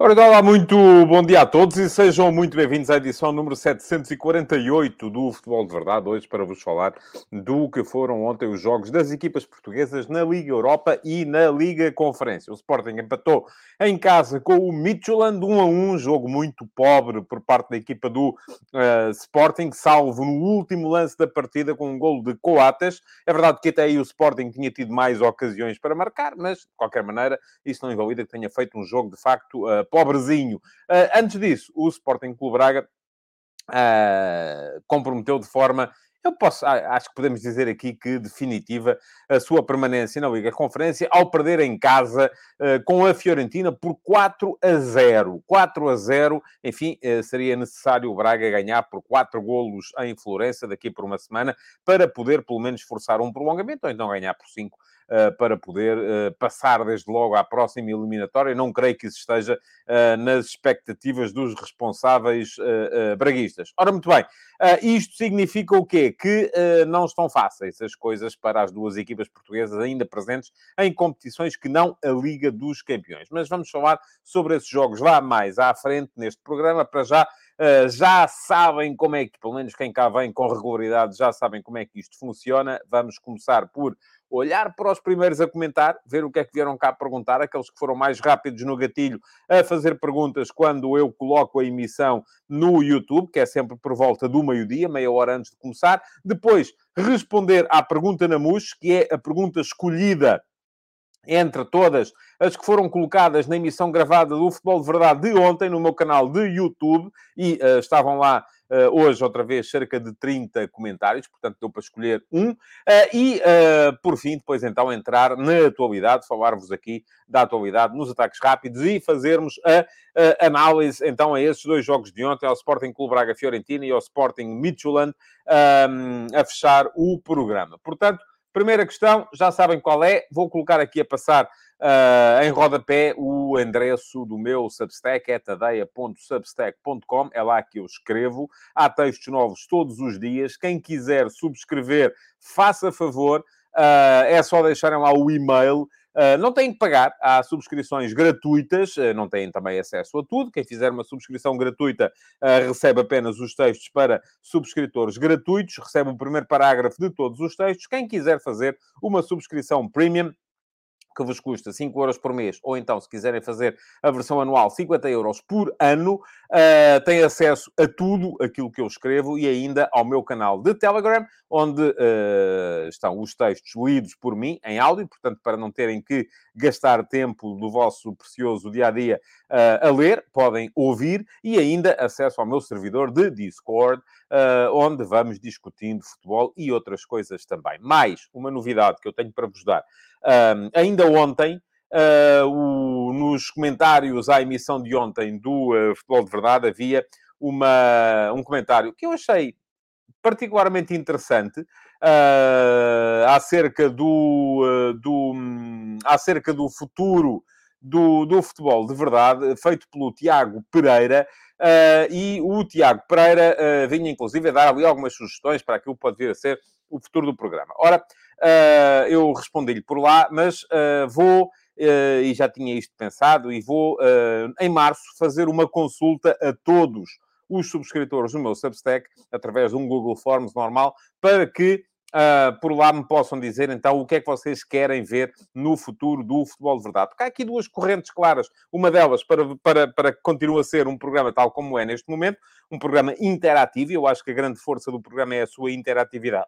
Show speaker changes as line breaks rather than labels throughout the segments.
Ora, olá, muito bom dia a todos e sejam muito bem-vindos à edição número 748 do Futebol de Verdade. Hoje para vos falar do que foram ontem os jogos das equipas portuguesas na Liga Europa e na Liga Conferência. O Sporting empatou em casa com o Midtjylland 1 a 1, jogo muito pobre por parte da equipa do uh, Sporting, salvo no último lance da partida com um golo de Coates. É verdade que até aí o Sporting tinha tido mais ocasiões para marcar, mas de qualquer maneira isso não invalida que tenha feito um jogo de facto uh, pobrezinho. Uh, antes disso, o Sporting Clube Braga uh, comprometeu de forma, eu posso, acho que podemos dizer aqui que definitiva, a sua permanência na Liga Conferência ao perder em casa uh, com a Fiorentina por 4 a 0. 4 a 0, enfim, seria necessário o Braga ganhar por 4 golos em Florença daqui por uma semana para poder pelo menos forçar um prolongamento ou então ganhar por 5 uh, para poder uh, passar desde logo à próxima eliminatória. Não creio que isso esteja uh, nas expectativas dos responsáveis braguistas. Ora, muito bem, isto significa o quê? Que não estão fáceis as coisas para as duas equipas portuguesas ainda presentes em competições que não a Liga dos Campeões. Mas vamos falar sobre esses jogos lá mais à frente neste programa. Para já, já sabem como é que, pelo menos quem cá vem com regularidade, já sabem como é que isto funciona. Vamos começar por olhar para os primeiros a comentar, ver o que é que vieram cá perguntar, aqueles que foram mais rápidos no gatilho a fazer perguntas quando eu coloco a emissão no YouTube, que é sempre por volta do meio-dia, meia hora antes de começar. Depois, responder à pergunta na MUS, que é a pergunta escolhida entre todas as que foram colocadas na emissão gravada do Futebol de Verdade de ontem no meu canal de YouTube e uh, estavam lá uh, hoje outra vez cerca de 30 comentários, portanto deu para escolher um. Uh, e por fim, depois então entrar na atualidade, falar-vos aqui da atualidade nos ataques rápidos e fazermos a, a, análise então a esses dois jogos de ontem, ao Sporting Clube Braga Fiorentina e ao Sporting Midtjylland, um, a fechar o programa. Portanto, Primeira questão, já sabem qual é. Vou colocar aqui a passar uh, em rodapé o endereço do meu Substack, é tadeia.substack.com. É lá que eu escrevo. Há textos novos todos os dias. Quem quiser subscrever, faça favor. Uh, é só deixarem lá o e-mail. Uh, não têm que pagar, há subscrições gratuitas, uh, não têm também acesso a tudo. Quem fizer uma subscrição gratuita uh, recebe apenas os textos para subscritores gratuitos, recebe o primeiro parágrafo de todos os textos. Quem quiser fazer uma subscrição premium, que vos custa 5 euros por mês, ou então, se quiserem fazer a versão anual, 50 euros por ano, uh, têm acesso a tudo aquilo que eu escrevo e ainda ao meu canal de Telegram, onde uh, estão os textos lidos por mim em áudio, portanto, para não terem que gastar tempo do vosso precioso dia a dia uh, a ler, podem ouvir e ainda acesso ao meu servidor de Discord, onde vamos discutindo futebol e outras coisas também. Mais uma novidade que eu tenho para vos dar. Um, ainda ontem, uh, o, nos comentários à emissão de ontem do uh, Futebol de Verdade, havia uma, um comentário que eu achei particularmente interessante uh, acerca, do, do, um, acerca do futuro do, do futebol de verdade, feito pelo Tiago Pereira. Uh, e o Tiago Pereira uh, vinha, inclusive, a dar ali algumas sugestões para aquilo que pode vir a ser o futuro do programa. Ora, uh, eu respondi-lhe por lá, mas vou, e já tinha isto pensado, e vou, em março, fazer uma consulta a todos os subscritores do meu Substack, através de um Google Forms normal, para que Uh, por lá me possam dizer então o que é que vocês querem ver no futuro do futebol de verdade. Porque há aqui duas correntes claras. Uma delas para, para, para que continue a ser um programa tal como é neste momento, um programa interativo. Eu acho que a grande força do programa é a sua interatividade.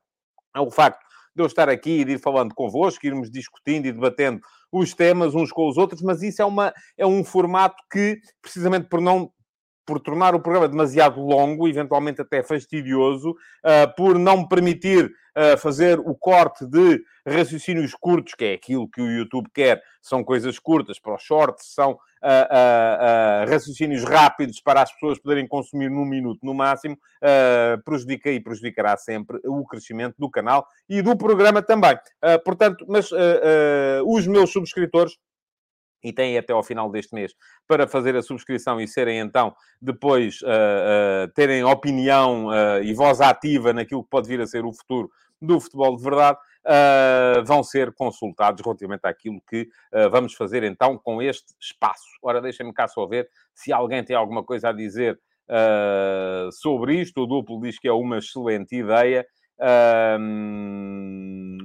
É o facto de eu estar aqui e de ir falando convosco, irmos discutindo e debatendo os temas uns com os outros, mas isso é, uma, é um formato que, precisamente por não por tornar o programa demasiado longo, eventualmente até fastidioso, uh, por não permitir uh, fazer o corte de raciocínios curtos, que é aquilo que o YouTube quer, são coisas curtas, para os shorts são uh, raciocínios rápidos para as pessoas poderem consumir num minuto no máximo, prejudica e prejudicará sempre o crescimento do canal e do programa também. portanto, mas os meus subscritores e têm até ao final deste mês para fazer a subscrição e serem então depois uh, uh, terem opinião uh, e voz ativa naquilo que pode vir a ser o futuro do futebol de verdade, vão ser consultados relativamente àquilo que vamos fazer então com este espaço. Ora, deixem-me cá só ver se alguém tem alguma coisa a dizer sobre isto. O duplo diz que é uma excelente ideia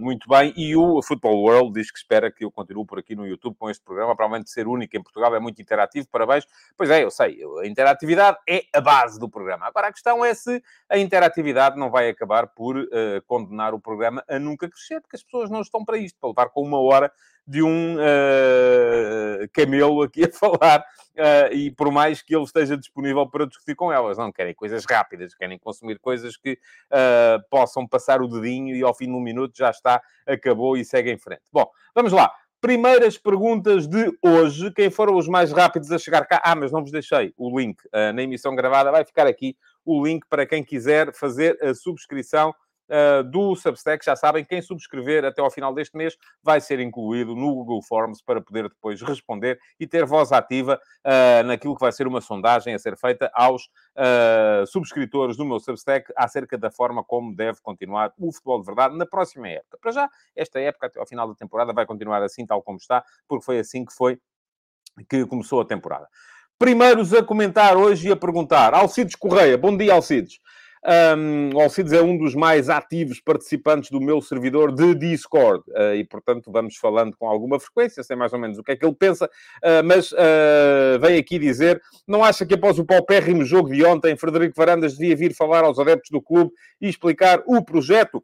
muito bem. E o Football World diz que espera que eu continue por aqui no YouTube com este programa. Provavelmente ser único em Portugal é muito interativo. Parabéns. Pois é, eu sei. A interatividade é a base do programa. Agora, a questão é se a interatividade não vai acabar por uh, condenar o programa a nunca crescer, porque as pessoas não estão para isto, para levar com uma hora de um uh, camelo aqui a falar, uh, e por mais que ele esteja disponível para discutir com elas, não querem coisas rápidas, querem consumir coisas que uh, possam passar o dedinho e ao fim de um minuto já está, acabou e segue em frente. Bom, vamos lá. Primeiras perguntas de hoje. Quem foram os mais rápidos a chegar cá? Ah, mas não vos deixei o link na emissão gravada. Vai ficar aqui o link para quem quiser fazer a subscrição uh, do Substack. Já sabem, quem subscrever até ao final deste mês vai ser incluído no Google Forms para poder depois responder e ter voz ativa uh, naquilo que vai ser uma sondagem a ser feita aos uh, subscritores do meu Substack acerca da forma como deve continuar o futebol de verdade na próxima época. Para já, esta época, até ao final da temporada, vai continuar assim, tal como está, porque foi assim que foi que começou a temporada. Primeiros a comentar hoje e a perguntar. Alcides Correia, bom dia, Alcides. Um, Alcides é um dos mais ativos participantes do meu servidor de Discord uh, e, portanto, vamos falando com alguma frequência, sei mais ou menos o que é que ele pensa, uh, mas uh, vem aqui dizer: não acha que após o paupérrimo jogo de ontem, Frederico Varandas devia vir falar aos adeptos do clube e explicar o projeto?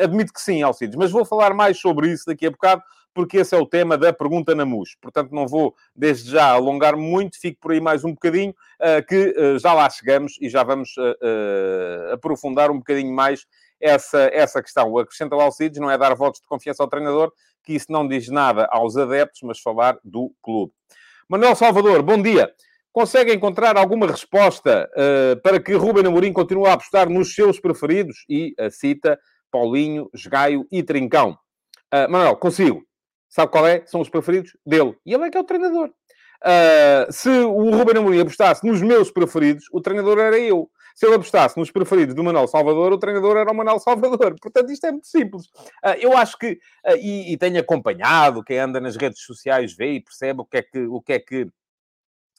admito que sim, Alcides, mas vou falar mais sobre isso daqui a bocado porque esse é o tema da pergunta na MUS. Portanto, não vou desde já alongar muito, fico por aí mais um bocadinho, uh, que uh, já lá chegamos e já vamos uh, aprofundar um bocadinho mais essa, essa questão. O acrescenta ao Alcides não é dar votos de confiança ao treinador, que isso não diz nada aos adeptos, mas falar do clube. Manuel Salvador, bom dia. Consegue encontrar alguma resposta para que Ruben Amorim continue a apostar nos seus preferidos? E a cita Paulinho, Esgaio e Trincão. Manuel, consigo. Sabe qual é? São os preferidos dele. E ele é que é o treinador. Uh, se o Ruben Amorim apostasse nos meus preferidos, o treinador era eu. Se ele apostasse nos preferidos do Manuel Salvador, o treinador era o Manuel Salvador. Portanto, isto é muito simples. Uh, eu acho que, uh, e, e, tenho acompanhado, quem anda nas redes sociais vê e percebe o que é que, o que, é que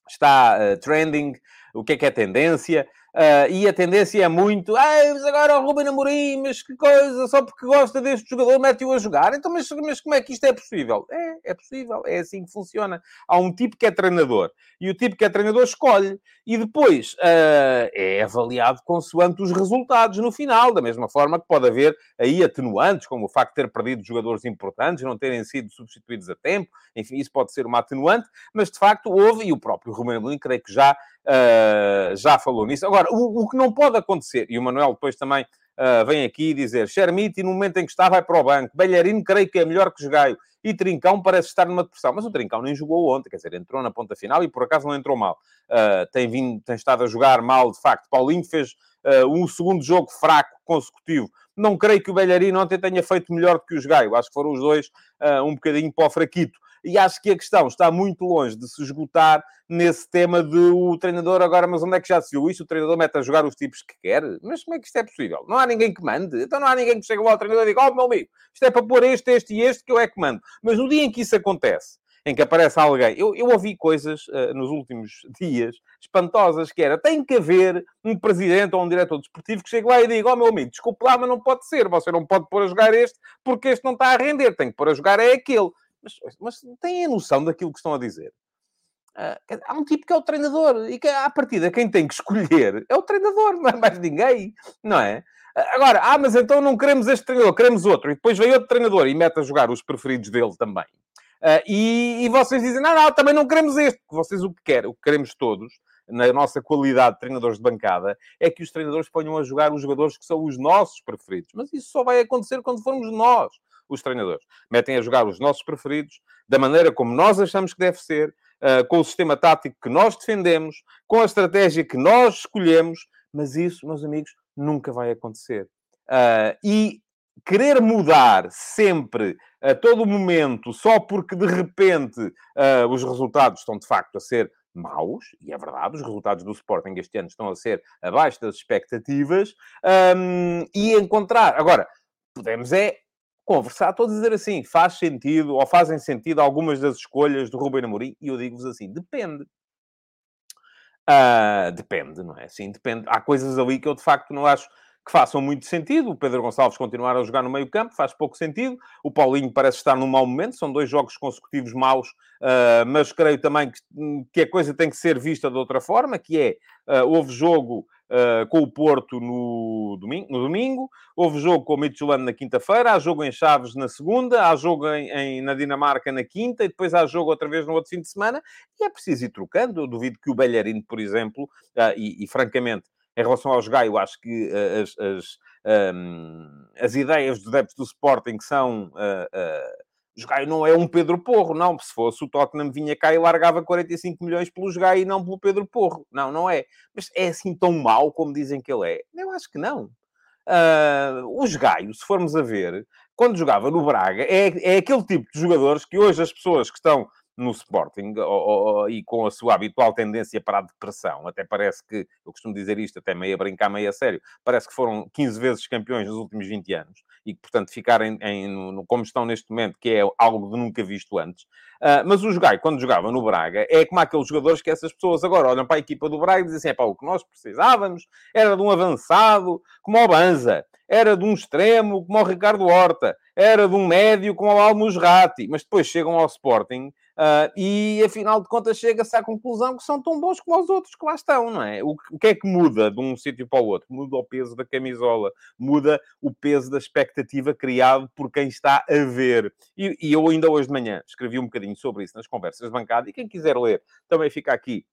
está trending, o que é que é tendência. Uh, e a tendência é muito, mas agora o Ruben Amorim, mas que coisa, só porque gosta deste jogador mete-o a jogar. Então, mas, mas como é que isto é possível? É, é possível, é assim que funciona. Há um tipo que é treinador e o tipo que é treinador escolhe e depois uh, é avaliado consoante os resultados no final, da mesma forma que pode haver aí atenuantes, como o facto de ter perdido jogadores importantes, não terem sido substituídos a tempo, enfim, isso pode ser uma atenuante, mas de facto houve, e o próprio Ruben Amorim creio que já uh, já falou nisso. Agora, o, o, que não pode acontecer, e o Manuel depois também uh, vem aqui dizer, Chermiti, no momento em que está, vai para o banco. Belharino, creio que é melhor que Jogaio. E Trincão parece estar numa depressão. Mas o Trincão nem jogou ontem, quer dizer, entrou na ponta final e por acaso não entrou mal. Uh, tem, vindo, tem estado a jogar mal, de facto. Paulinho fez um segundo jogo fraco consecutivo. Não creio que o Belharino ontem tenha feito melhor do que o Jogaio. Acho que foram os dois um bocadinho para o fraquito. E acho que a questão está muito longe de se esgotar nesse tema de o treinador agora, mas onde é que já se viu isso? O treinador mete a jogar os tipos que quer? Mas como é que isto é possível? Não há ninguém que mande? Então não há ninguém que chegue lá ao treinador e diga, oh meu amigo, isto é para pôr este, este e este que eu é que mando. Mas no dia em que isso acontece, em que aparece alguém. Eu, eu ouvi coisas uh, nos últimos dias espantosas, que era, tem que haver um presidente ou um diretor desportivo que chegue lá e diga, ó oh, meu amigo, desculpe lá, mas não pode ser, você não pode pôr a jogar este, porque este não está a render, tem que pôr a jogar é aquele. Mas, mas têm a noção daquilo que estão a dizer? Uh, há um tipo que é o treinador e que, à partida, quem tem que escolher é o treinador, não é mais ninguém, não é? Agora, ah, mas então não queremos este treinador, queremos outro. E depois vem outro treinador e mete a jogar os preferidos dele também. Uh, e, e, vocês dizem, não, não, também não queremos este. Vocês o que querem, o que queremos todos, na nossa qualidade de treinadores de bancada, é que os treinadores ponham a jogar os jogadores que são os nossos preferidos. Mas isso só vai acontecer quando formos nós os treinadores. Metem a jogar os nossos preferidos, da maneira como nós achamos que deve ser, uh, com o sistema tático que nós defendemos, com a estratégia que nós escolhemos, mas isso, meus amigos, nunca vai acontecer. Uh, e querer mudar sempre, a todo momento, só porque de repente uh, os resultados estão de facto a ser maus, e é verdade, os resultados do Sporting este ano estão a ser abaixo das expectativas, um, e encontrar. Agora, podemos é conversar todos dizer assim, faz sentido, ou fazem sentido algumas das escolhas do Ruben Amorim, e eu digo-vos assim, depende. Uh, depende, não é? Sim, depende. Há coisas ali que eu de facto não acho que façam muito sentido. O Pedro Gonçalves continuar a jogar no meio campo faz pouco sentido. O Paulinho parece estar num mau momento. São dois jogos consecutivos maus, uh, mas creio também que, que, a coisa tem que ser vista de outra forma, que é, uh, houve jogo Uh, com o Porto no domingo, no domingo, houve jogo com o Midtjylland na quinta-feira, há jogo em Chaves na segunda, há jogo em, em, na Dinamarca na quinta e depois há jogo outra vez no outro fim de semana e é preciso ir trocando. Eu duvido que o Belharino, por exemplo, uh, e, e, francamente em relação aos Gaio, acho que uh, as, as, um, as, ideias dos adeptos do Sporting são. Gaio não é um Pedro Porro, não. Se fosse o Tottenham vinha cá e largava 45 milhões pelos Gaio e não pelo Pedro Porro. Não, não é. Mas é assim tão mau como dizem que ele é? Eu acho que não. Uh, os Gaio, se formos a ver, quando jogava no Braga, é, é aquele tipo de jogadores que hoje as pessoas que estão no Sporting ou, ou, e com a sua habitual tendência para a depressão. Até parece que, eu costumo dizer isto até meio a brincar, meio a sério, parece que foram 15 vezes campeões nos últimos 20 anos e que, portanto, ficarem em, no, como estão neste momento, que é algo de nunca visto antes. Uh, mas o Jogai, quando jogava no Braga, é como aqueles jogadores que essas pessoas agora olham para a equipa do Braga e dizem assim, é o que nós precisávamos era de um avançado como o Banza, era de um extremo como o Ricardo Horta, era de um médio como o Almusrati, mas depois chegam ao Sporting Uh, e afinal de contas chega-se à conclusão que são tão bons como os outros que lá estão, não é? O, o que é que muda de um sítio para o outro? Muda o peso da camisola, muda o peso da expectativa criado por quem está a ver. E, e eu ainda hoje de manhã escrevi um bocadinho sobre isso nas conversas de bancada, e quem quiser ler também fica aqui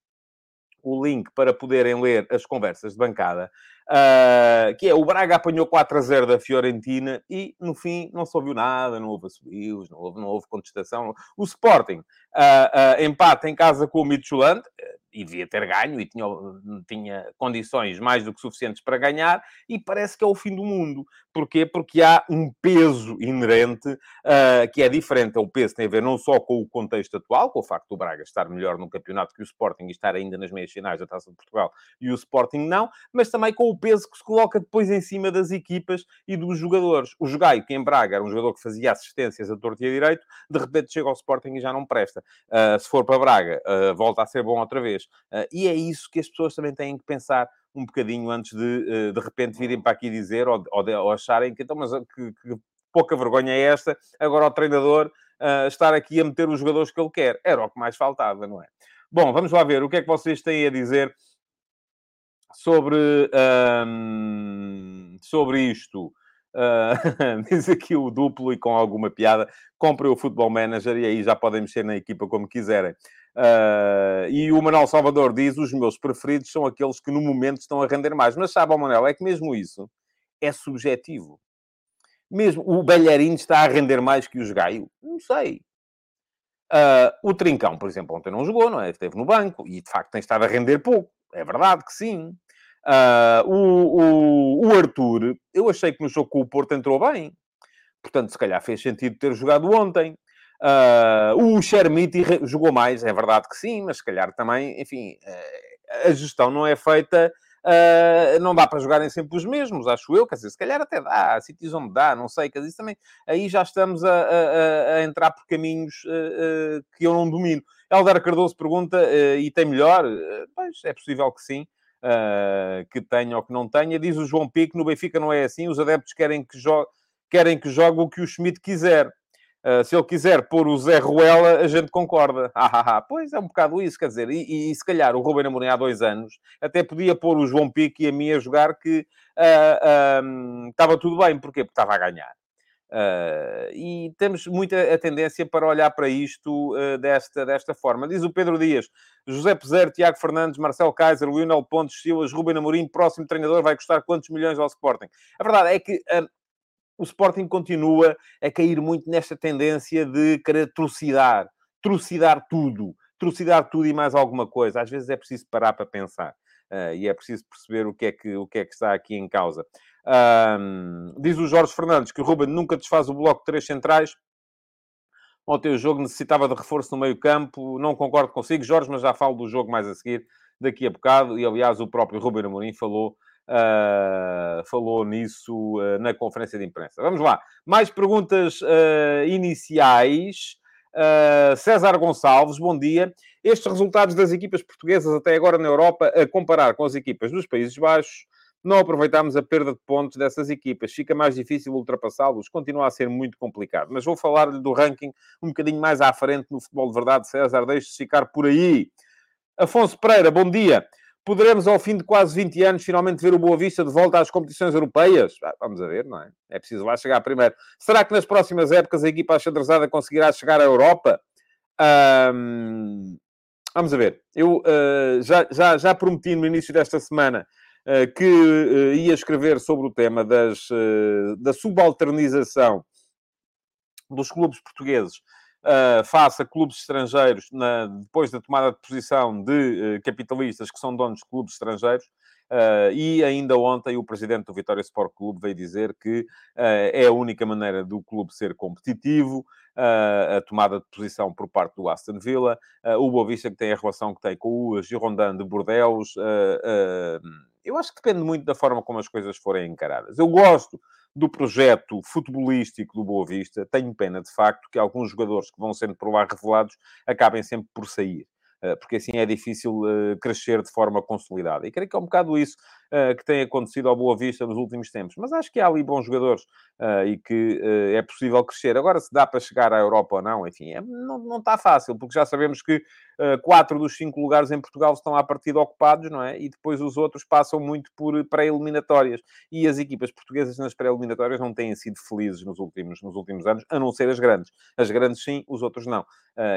o link para poderem ler as conversas de bancada, uh, que é o Braga apanhou 4 a 0 da Fiorentina e, no fim, não se ouviu nada, não houve assobios, não houve, não houve contestação. O Sporting uh, uh, empate em casa com o Midtjylland, e devia ter ganho e tinha, tinha condições mais do que suficientes para ganhar, e parece que é o fim do mundo. Porquê? Porque há um peso inerente uh, que é diferente. O peso tem a ver não só com o contexto atual, com o facto do Braga estar melhor no campeonato que o Sporting e estar ainda nas meias finais da Taça de Portugal e o Sporting não, mas também com o peso que se coloca depois em cima das equipas e dos jogadores. O Jogaio, que em Braga era um jogador que fazia assistências a torto e a direito, de repente chega ao Sporting e já não presta. Uh, se for para Braga, uh, volta a ser bom outra vez. E é isso que as pessoas também têm que pensar um bocadinho antes de, eh, de repente, virem para aqui dizer ou, ou, de, ou acharem que, então, mas eh, que, que, pouca vergonha é esta, agora o treinador uh, estar aqui a meter os jogadores que ele quer. Era o que mais faltava, não é? Bom, vamos lá ver o que é que vocês têm a dizer sobre, um, sobre isto. Uh, diz aqui o duplo e com alguma piada, comprem o Futebol Manager e aí já podem mexer na equipa como quiserem. Uh, e o Manuel Salvador diz: os meus preferidos são aqueles que no momento estão a render mais. Mas sabe, Manuel, é que mesmo isso é subjetivo. Mesmo o Belharino está a render mais que o Gaio? Não sei. Uh, o Trincão, por exemplo, ontem não jogou, não é? Esteve no banco e de facto tem estado a render pouco. É verdade que sim. Uh, o, o, o Arthur, eu achei que no jogo com o Porto entrou bem. Portanto, se calhar fez sentido ter jogado ontem. Uh, o Chermiti jogou mais, é verdade que sim, mas se calhar também, enfim, uh, a gestão não é feita. Uh, não dá para jogarem sempre os mesmos, acho eu, quer dizer, se calhar até dá, há sítios onde dá, não sei, quer dizer, também, aí já estamos a, a, a entrar por caminhos que eu não domino. Helder Cardoso pergunta, e tem melhor? pois, é possível que sim, que tenha ou que não tenha. Diz o João Pico, no Benfica não é assim, os adeptos querem que, jo querem que jogue o que o Schmidt quiser. Uh, se ele quiser pôr o Zé Ruela, a gente concorda. Ah, ah, ah. Pois é um bocado isso, quer dizer, e, e, e se calhar o Ruben Amorim há dois anos até podia pôr o João Pique e a mim a jogar que uh, estava tudo bem. Porquê? Porque estava a ganhar. Uh, e temos muita a tendência para olhar para isto uh, desta, desta forma. Diz o Pedro Dias, José Peseiro, Tiago Fernandes, Marcelo Kaiser, Lionel Pontes, Silas, Ruben Amorim, próximo treinador vai custar quantos milhões ao Sporting? A verdade é que uh, o Sporting continua a cair muito nesta tendência de querer trucidar, trucidar tudo, trucidar tudo e mais alguma coisa. Às vezes é preciso parar para pensar. Uh, e é preciso perceber o que é que, o que, é que está aqui em causa. Diz o Jorge Fernandes que o Ruben nunca desfaz o bloco de três centrais. Ontem o jogo necessitava de reforço no meio campo. Não concordo consigo, Jorge, mas já falo do jogo mais a seguir, daqui a bocado. E, aliás, o próprio Ruben Amorim falou Uh, falou nisso uh, na conferência de imprensa. Vamos lá. Mais perguntas uh, iniciais. César Gonçalves, bom dia. Estes resultados das equipas portuguesas até agora na Europa, a comparar com as equipas dos Países Baixos, não aproveitámos a perda de pontos dessas equipas. Fica mais difícil ultrapassá-los. Continua a ser muito complicado. Mas vou falar-lhe do ranking um bocadinho mais à frente no futebol de verdade. César, deixe-se ficar por aí. Afonso Pereira, bom dia. Poderemos, ao fim de quase 20 anos, finalmente ver o Boa Vista de volta às competições europeias? Ah, vamos a ver, não é? É preciso lá chegar primeiro. Será que nas próximas épocas a equipa achadrezada conseguirá chegar à Europa? Um, vamos a ver. Eu uh, já, já, já prometi no início desta semana uh, que uh, ia escrever sobre o tema das, da subalternização dos clubes portugueses uh, face a clubes estrangeiros, na, depois da tomada de posição de uh, capitalistas que são donos de clubes estrangeiros. Uh, e ainda ontem o presidente do Vitória Sport Clube veio dizer que é a única maneira do clube ser competitivo, a tomada de posição por parte do Aston Villa, o Boa Vista que tem a relação que tem com o Girondin de Bordeus. eu acho que depende muito da forma como as coisas forem encaradas. Eu gosto do projeto futebolístico do Boa Vista. Tenho pena, de facto, que alguns jogadores que vão sendo por lá revelados acabem sempre por sair. Eh, porque assim é difícil eh, crescer de forma consolidada. E creio que é um bocado isso uh, que tem acontecido ao Boa Vista nos últimos tempos. Mas acho que há ali bons jogadores uh, e que uh, é possível crescer. Agora, se dá para chegar à Europa ou não, enfim, é, não, está fácil, porque já sabemos que quatro dos cinco lugares em Portugal estão à partida ocupados, não é? E depois os outros passam muito por pré-eliminatórias. E as equipas portuguesas nas pré-eliminatórias não têm sido felizes nos últimos, nos últimos anos, a não ser as grandes. As grandes sim, os outros não.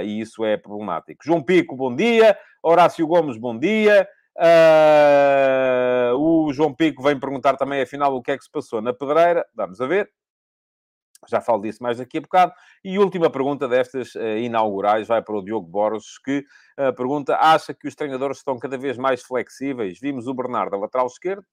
e isso é problemático. João Pico, bom dia. Horácio Gomes, bom dia. Uh, o João Pico vem perguntar também, afinal, o que é que se passou na pedreira. Vamos a ver. Já falo disso mais daqui a bocado. E última pergunta destas uh, inaugurais vai para o Diogo Borges, que uh, pergunta: acha que os treinadores estão cada vez mais flexíveis? Vimos o Bernardo a lateral esquerdo,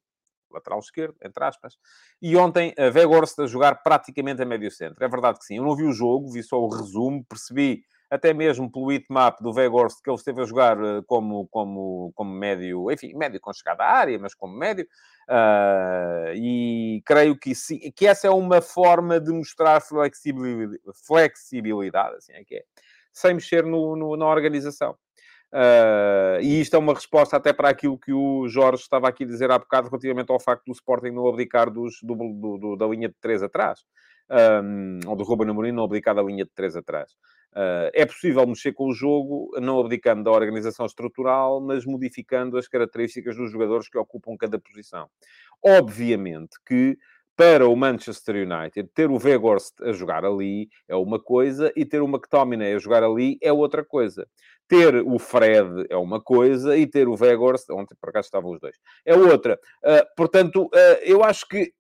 lateral esquerdo, entre aspas, e ontem a Weghorst a jogar praticamente a médio centro. É verdade que sim. Eu não vi o jogo, vi só o resumo, percebi até mesmo pelo hitmap do Weghorst, que ele esteve a jogar eh, como, como, como médio, enfim, médio com chegada à área, mas como médio, uh, e creio que, que essa é uma forma de mostrar flexibilidade, flexibilidade assim é que é, sem mexer no, no na organização. Uh, e isto é uma resposta até para aquilo que o Jorge estava aqui a dizer há bocado relativamente ao facto do Sporting não abdicar dos, do, do, do, da linha de três atrás. Um, ou do Ruben Amorim não abdicar da linha de três atrás. Uh, é possível mexer com o jogo, não abdicando da organização estrutural, mas modificando as características dos jogadores que ocupam cada posição. Obviamente que para o Manchester United, ter o Weghorst a jogar ali é uma coisa e ter o McTominay a jogar ali é outra coisa. Ter o Fred é uma coisa e ter o Weghorst, ontem por acaso estavam os dois, é outra. Uh, portanto, uh, eu acho que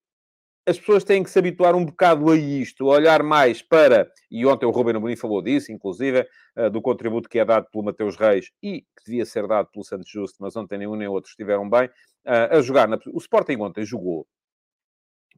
as pessoas têm que se habituar um bocado a isto, a olhar mais para, e ontem o Ruben Amorim falou disso, inclusive, uh, do contributo que é dado pelo Mateus Reis e que devia ser dado pelo Santos Justo, mas ontem nenhum nem outro estiveram bem, uh, a jogar. Na... O Sporting ontem jogou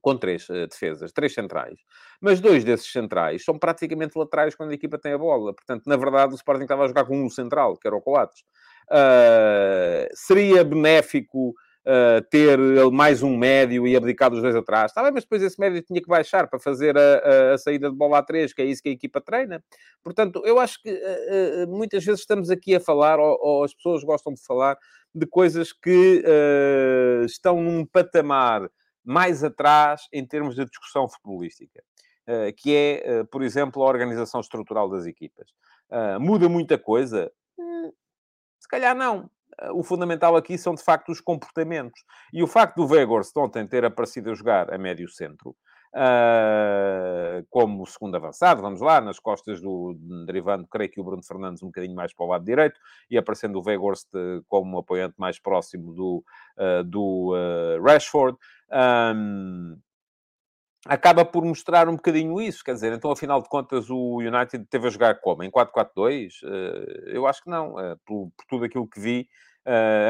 com três uh, defesas, três centrais. Mas dois desses centrais são praticamente laterais quando a equipa tem a bola. Portanto, na verdade, o Sporting estava a jogar com um central, que era o Coates. Uh, seria benéfico uh, ter mais um médio e abdicar dos dois atrás. Está bem, mas depois esse médio tinha que baixar para fazer a, a, a saída de bola a três, que é isso que a equipa treina. Portanto, eu acho que uh, muitas vezes estamos aqui a falar, ou, ou, as pessoas gostam de falar, de coisas que uh, estão num patamar mais atrás em termos de discussão futebolística. Que é, por exemplo, a organização estrutural das equipas. Muda muita coisa? Hum, se calhar não o fundamental aqui são, de facto, os comportamentos. E o facto do Weghorst ontem ter aparecido a jogar a médio centro, uh, como segundo avançado, vamos lá, nas costas do, derivando, creio que o Bruno Fernandes um bocadinho mais para o lado direito, e aparecendo o Weghorst como um apoiante mais próximo do, uh, do uh, Rashford. Um, acaba por mostrar um bocadinho isso, quer dizer, então afinal de contas o United teve a jogar como? Em 4-4-2? Eu acho que não, por, por tudo aquilo que vi,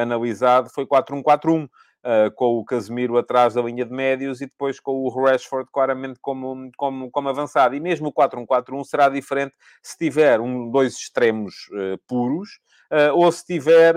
analisado foi 4-1-4-1 uh, com o Casemiro atrás da linha de médios e depois com o Rashford claramente como, como, como avançado. E mesmo o 4-1-4-1 será diferente se tiver um, dois extremos uh, puros uh, ou se tiver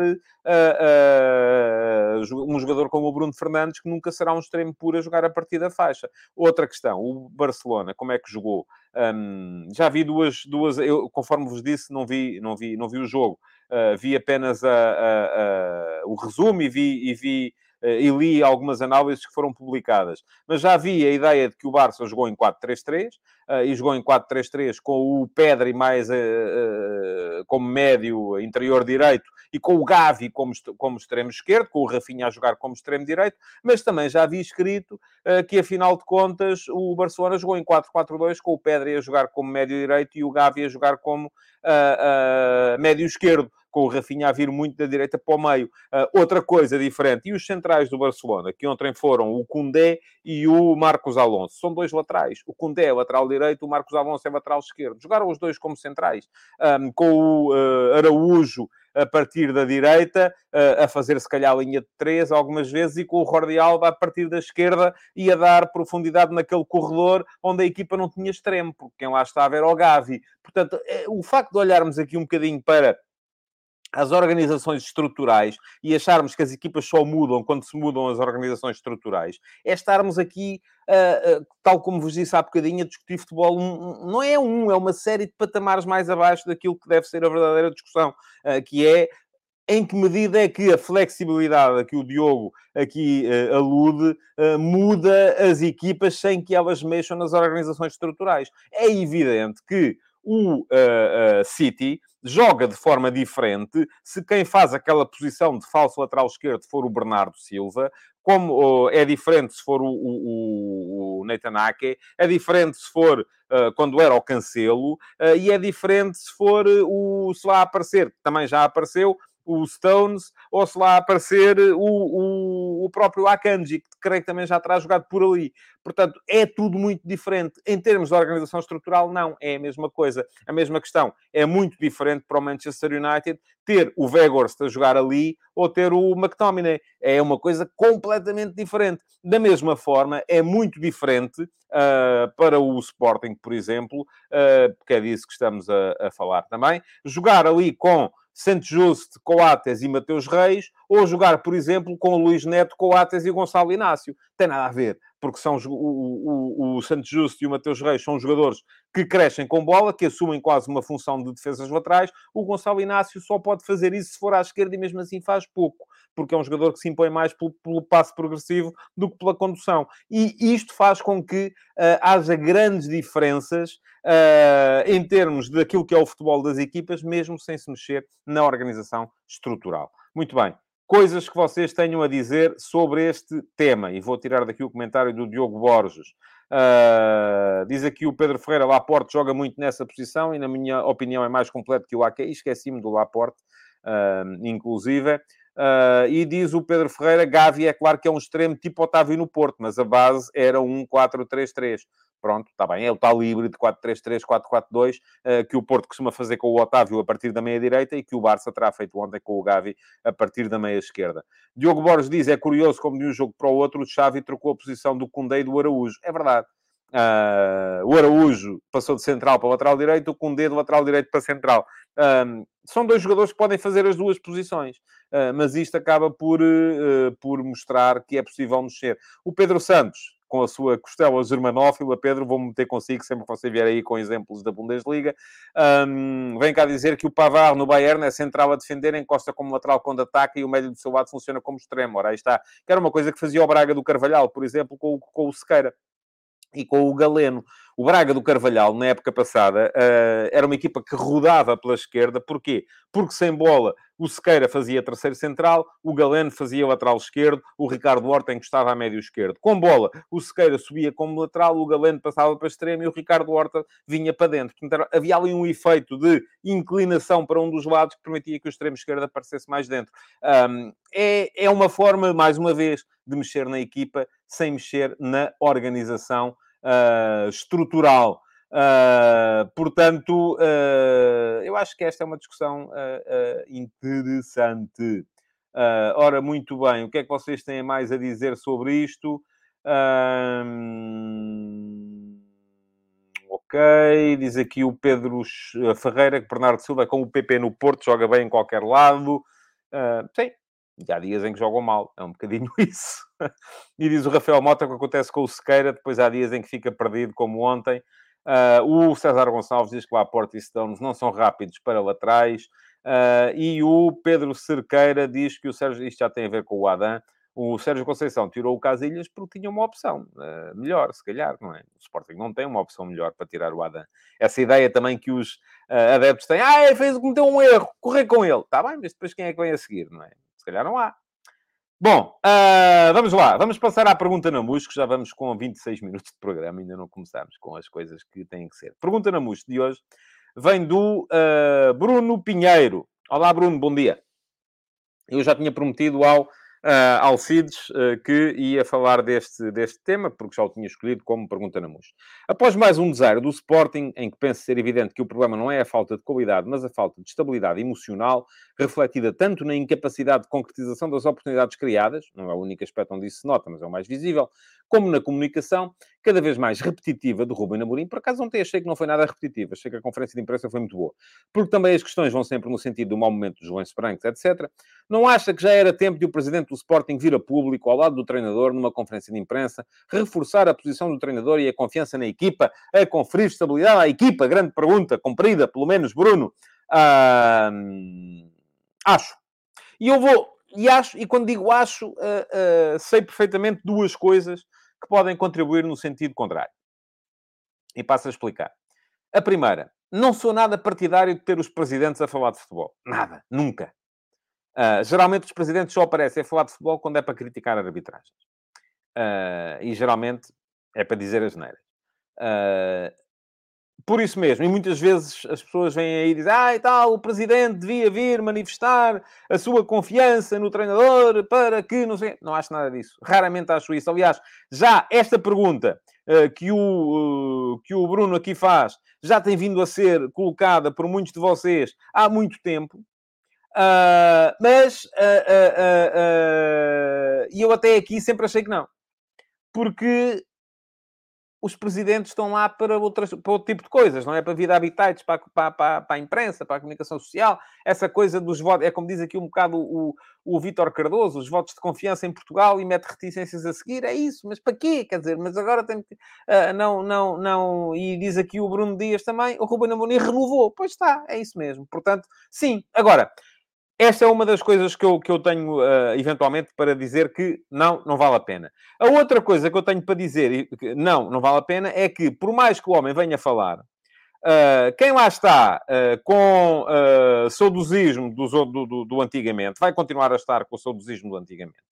um jogador como o Bruno Fernandes, que nunca será um extremo puro a jogar a partir da faixa. Outra questão, o Barcelona, como é que jogou? Um, já vi duas, duas eu, conforme vos disse, não vi, não vi, não vi o jogo. Uh, vi apenas a, a, a, o resumo e vi, e vi eh, e li algumas análises que foram publicadas. Mas já havia a ideia de que o Barça jogou em 4-3-3 eh, e jogou em 4-3-3 com o Pedri mais eh, como médio interior direito e com o Gavi como, como extremo esquerdo, com o Rafinha a jogar como extremo direito, mas também já havia escrito que, afinal de contas, o Barcelona jogou em 4-4-2 com o Pedri a jogar como médio direito e o Gavi a jogar como médio esquerdo com o Rafinha a vir muito da direita para o meio. Uh, outra coisa diferente, e os centrais do Barcelona, que ontem foram o Cundé e o Marcos Alonso, são dois laterais. O Cundé é lateral direito, o Marcos Alonso é lateral esquerdo. Jogaram os dois como centrais, um, com o uh, Araújo a partir da direita, a fazer se calhar a linha de três algumas vezes, e com o Jordi Alba a partir da esquerda e a dar profundidade naquele corredor onde a equipa não tinha extremo, porque quem lá estava era o Gavi. Portanto, é, o facto de olharmos aqui um bocadinho para as organizações estruturais e acharmos que as equipas só mudam quando se mudam as organizações estruturais, é estarmos aqui, uh, uh, tal como vos disse há bocadinho, a discutir futebol. Um, não é um, é uma série de patamares mais abaixo daquilo que deve ser a verdadeira discussão, uh, que é em que medida é que a flexibilidade a que o Diogo aqui uh, alude uh, muda as equipas sem que elas mexam nas organizações estruturais? É evidente que o uh, City joga de forma diferente se quem faz aquela posição de falso lateral esquerdo for o Bernardo Silva, como é diferente se for o, o, o Nathan Ake, é diferente se for uh, quando era o Cancelo, uh, e é diferente se for o, se lá aparecer, também já apareceu, o Stones, ou se lá aparecer o, o, o próprio Akanji, que creio que também já terá jogado por ali. Portanto, é tudo muito diferente. Em termos de organização estrutural, não, é a mesma coisa. A mesma questão. É muito diferente para o Manchester United ter o Weghorst a jogar ali ou ter o McTominay. É uma coisa completamente diferente. Da mesma forma, é muito diferente uh, para o Sporting, por exemplo, uh, porque é disso que estamos a, a falar também, jogar ali com Santos Justo, Coates e Mateus Reis, ou jogar, por exemplo, com o Luís Neto, Coates e Gonçalo Inácio. Tem nada a ver, porque são o, o, o Santos Justo e o Mateus Reis são jogadores que crescem com bola, que assumem quase uma função de defesas laterais. O Gonçalo Inácio só pode fazer isso se for à esquerda e mesmo assim faz pouco, porque é um jogador que se impõe mais pelo, pelo passo progressivo do que pela condução. E isto faz com que uh, haja grandes diferenças uh, em termos daquilo que é o futebol das equipas, mesmo sem se mexer na organização estrutural. Muito bem. Coisas que vocês tenham a dizer sobre este tema. E vou tirar daqui o comentário do Diogo Borges. Uh, diz aqui o Pedro Ferreira, Laporte joga muito nessa posição e, na minha opinião, é mais completo que o Ake. Esqueci-me do Laporte, uh, inclusive. Uh, e diz o Pedro Ferreira, Gavi é claro que é um extremo tipo Otávio no Porto, mas a base era um 4-3-3 pronto, está bem, é o tal híbrido 4-3-3, 4-4-2, uh, que o Porto costuma fazer com o Otávio a partir da meia-direita e que o Barça terá feito ontem com o Gavi a partir da meia-esquerda. Diogo Borges diz, é curioso como de um jogo para o outro o Xavi trocou a posição do Cundé e do Araújo. É verdade. Uh, o Araújo passou de central para lateral direito, o Cundé de lateral direito para central. Uh, são dois jogadores que podem fazer as duas posições, uh, mas isto acaba por, por mostrar que é possível mexer. O Pedro Santos, com a sua costela germanófila. Pedro, vou meter consigo sempre que você vier aí com exemplos da Bundesliga. Um, vem cá dizer que o Pavar no Bayern é central a defender, encosta como lateral quando ataca e o médio do seu lado funciona como extremo. Ora, aí está. Que era uma coisa que fazia o Braga do Carvalhal, por exemplo, com, com o Sequeira e com o Galeno. O Braga do Carvalhal, na época passada, uh, era uma equipa que rodava pela esquerda. Porquê? Porque sem bola o Sequeira fazia terceiro central, o Galeno fazia lateral esquerdo, o Ricardo Horta encostava a médio esquerdo. Com bola, o Sequeira subia como lateral, o Galeno passava para extremo e o Ricardo Horta vinha para dentro. Portanto, havia ali um efeito de inclinação para um dos lados que permitia que o extremo esquerdo aparecesse mais dentro. É, é uma forma, mais uma vez, de mexer na equipa sem mexer na organização uh, estrutural. Uh, portanto, uh, eu acho que esta é uma discussão interessante. Ora, muito bem, o que é que vocês têm mais a dizer sobre isto? ok, diz aqui o Pedro Ferreira que Bernardo Silva é com o PP no Porto, joga bem em qualquer lado. Sim, e há dias em que jogam mal, é um bocadinho isso. e diz o Rafael Mota que acontece com o Sequeira, depois há dias em que fica perdido, como ontem. Uh, o César Gonçalves diz que lá Porto e Stones não são rápidos para laterais. Uh, e o Pedro Cerqueira diz que o Sérgio, isto já tem a ver com o Adam, o Sérgio Conceição tirou o Casilhas porque tinha uma opção uh, melhor, se calhar, não é? O Sporting não tem uma opção melhor para tirar o Adam. Essa ideia também que os uh, adeptos têm, ah, fez, cometeu um erro, correr com ele. Está bem, mas depois quem é que vem a seguir, não é? Se calhar não há. Bom, uh, vamos lá. Vamos passar à pergunta na que já vamos com 26 minutos de programa, ainda não começamos com as coisas que têm que ser. Pergunta na MUS de hoje vem do uh, Bruno Pinheiro. Olá, Bruno, bom dia. Eu já tinha prometido ao uh, Alcides, uh, que ia falar deste, deste tema, porque já o tinha escolhido como pergunta na MUS. Após mais um desaire do Sporting, em que penso ser evidente que o problema não é a falta de qualidade, mas a falta de estabilidade emocional, refletida tanto na incapacidade de concretização das oportunidades criadas, não é o único aspecto onde isso se nota, mas é o mais visível, como na comunicação, cada vez mais repetitiva do Rubem Amorim. Por acaso ontem achei que não foi nada repetitiva, achei que a conferência de imprensa foi muito boa. Porque também as questões vão sempre no sentido do mau momento dos Joões Brancos, etc. Não acha que já era tempo de o presidente do Sporting vir a público, ao lado do treinador, numa conferência de imprensa, reforçar a posição do treinador e a confiança na equipa, a conferir estabilidade à equipa? Grande pergunta, cumprida, pelo menos, Bruno. Ah, acho. E eu vou, e acho, e quando digo acho, uh, uh, sei perfeitamente duas coisas que podem contribuir no sentido contrário. E passo a explicar. A primeira, não sou nada partidário de ter os presidentes a falar de futebol. Nada, nunca. Uh, geralmente os presidentes só aparecem a falar de futebol quando é para criticar a arbitragem. Uh, e geralmente é para dizer as neiras. Uh, por isso mesmo, e muitas vezes as pessoas vêm aí e dizem, ah, e tal, o presidente devia vir manifestar a sua confiança no treinador para que não sei. Não acho nada disso. Raramente acho isso. Aliás, já esta pergunta uh, que, o, uh, que o Bruno aqui faz já tem vindo a ser colocada por muitos de vocês há muito tempo. Uh, mas e eu até aqui sempre achei que não. Porque os presidentes estão lá para, outras, para outro tipo de coisas, não é? Para vida habitats, para, para, para, para, a imprensa, para a comunicação social, essa coisa dos votos, é como diz aqui um bocado o, o Vítor Cardoso, os votos de confiança em Portugal e mete reticências a seguir, é isso, mas para quê? Quer dizer, mas agora tem que... Uh, não, não, não... E diz aqui o Bruno Dias também, o Ruben Amorim renovou. Pois está, é isso mesmo. Portanto, sim. Agora, esta é uma das coisas que eu, que eu tenho, uh, eventualmente, para dizer que não, não vale a pena. A outra coisa que eu tenho para dizer que não, não vale a pena, é que, por mais que o homem venha falar, uh, quem lá está uh, com uh, saudosismo do, do, do, do antigamente, vai continuar a estar com o saudosismo do antigamente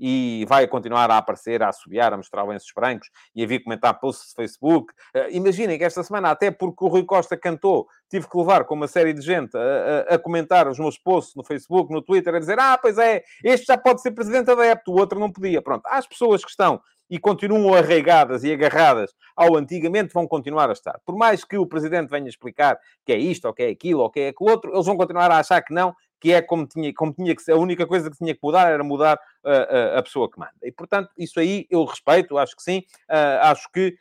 e vai continuar a aparecer, a assobiar, a mostrar lenços brancos e a vir comentar posts de Facebook. Uh, imaginem que esta semana, até porque o Rui Costa cantou, tive que levar com uma série de gente a, a, a, comentar os meus posts no Facebook, no Twitter, a dizer: Ah, pois é, este já pode ser presidente adepto, o outro não podia. Pronto, há as pessoas que estão e continuam arraigadas e agarradas ao antigamente, vão continuar a estar. Por mais que o presidente venha explicar que é isto, ou que é aquilo, ou que é aquilo outro, eles vão continuar a achar que não, que é como tinha, como tinha que ser. A única coisa que tinha que mudar era mudar uh, a pessoa que manda. E, portanto, isso aí eu respeito, acho que sim. Uh, acho que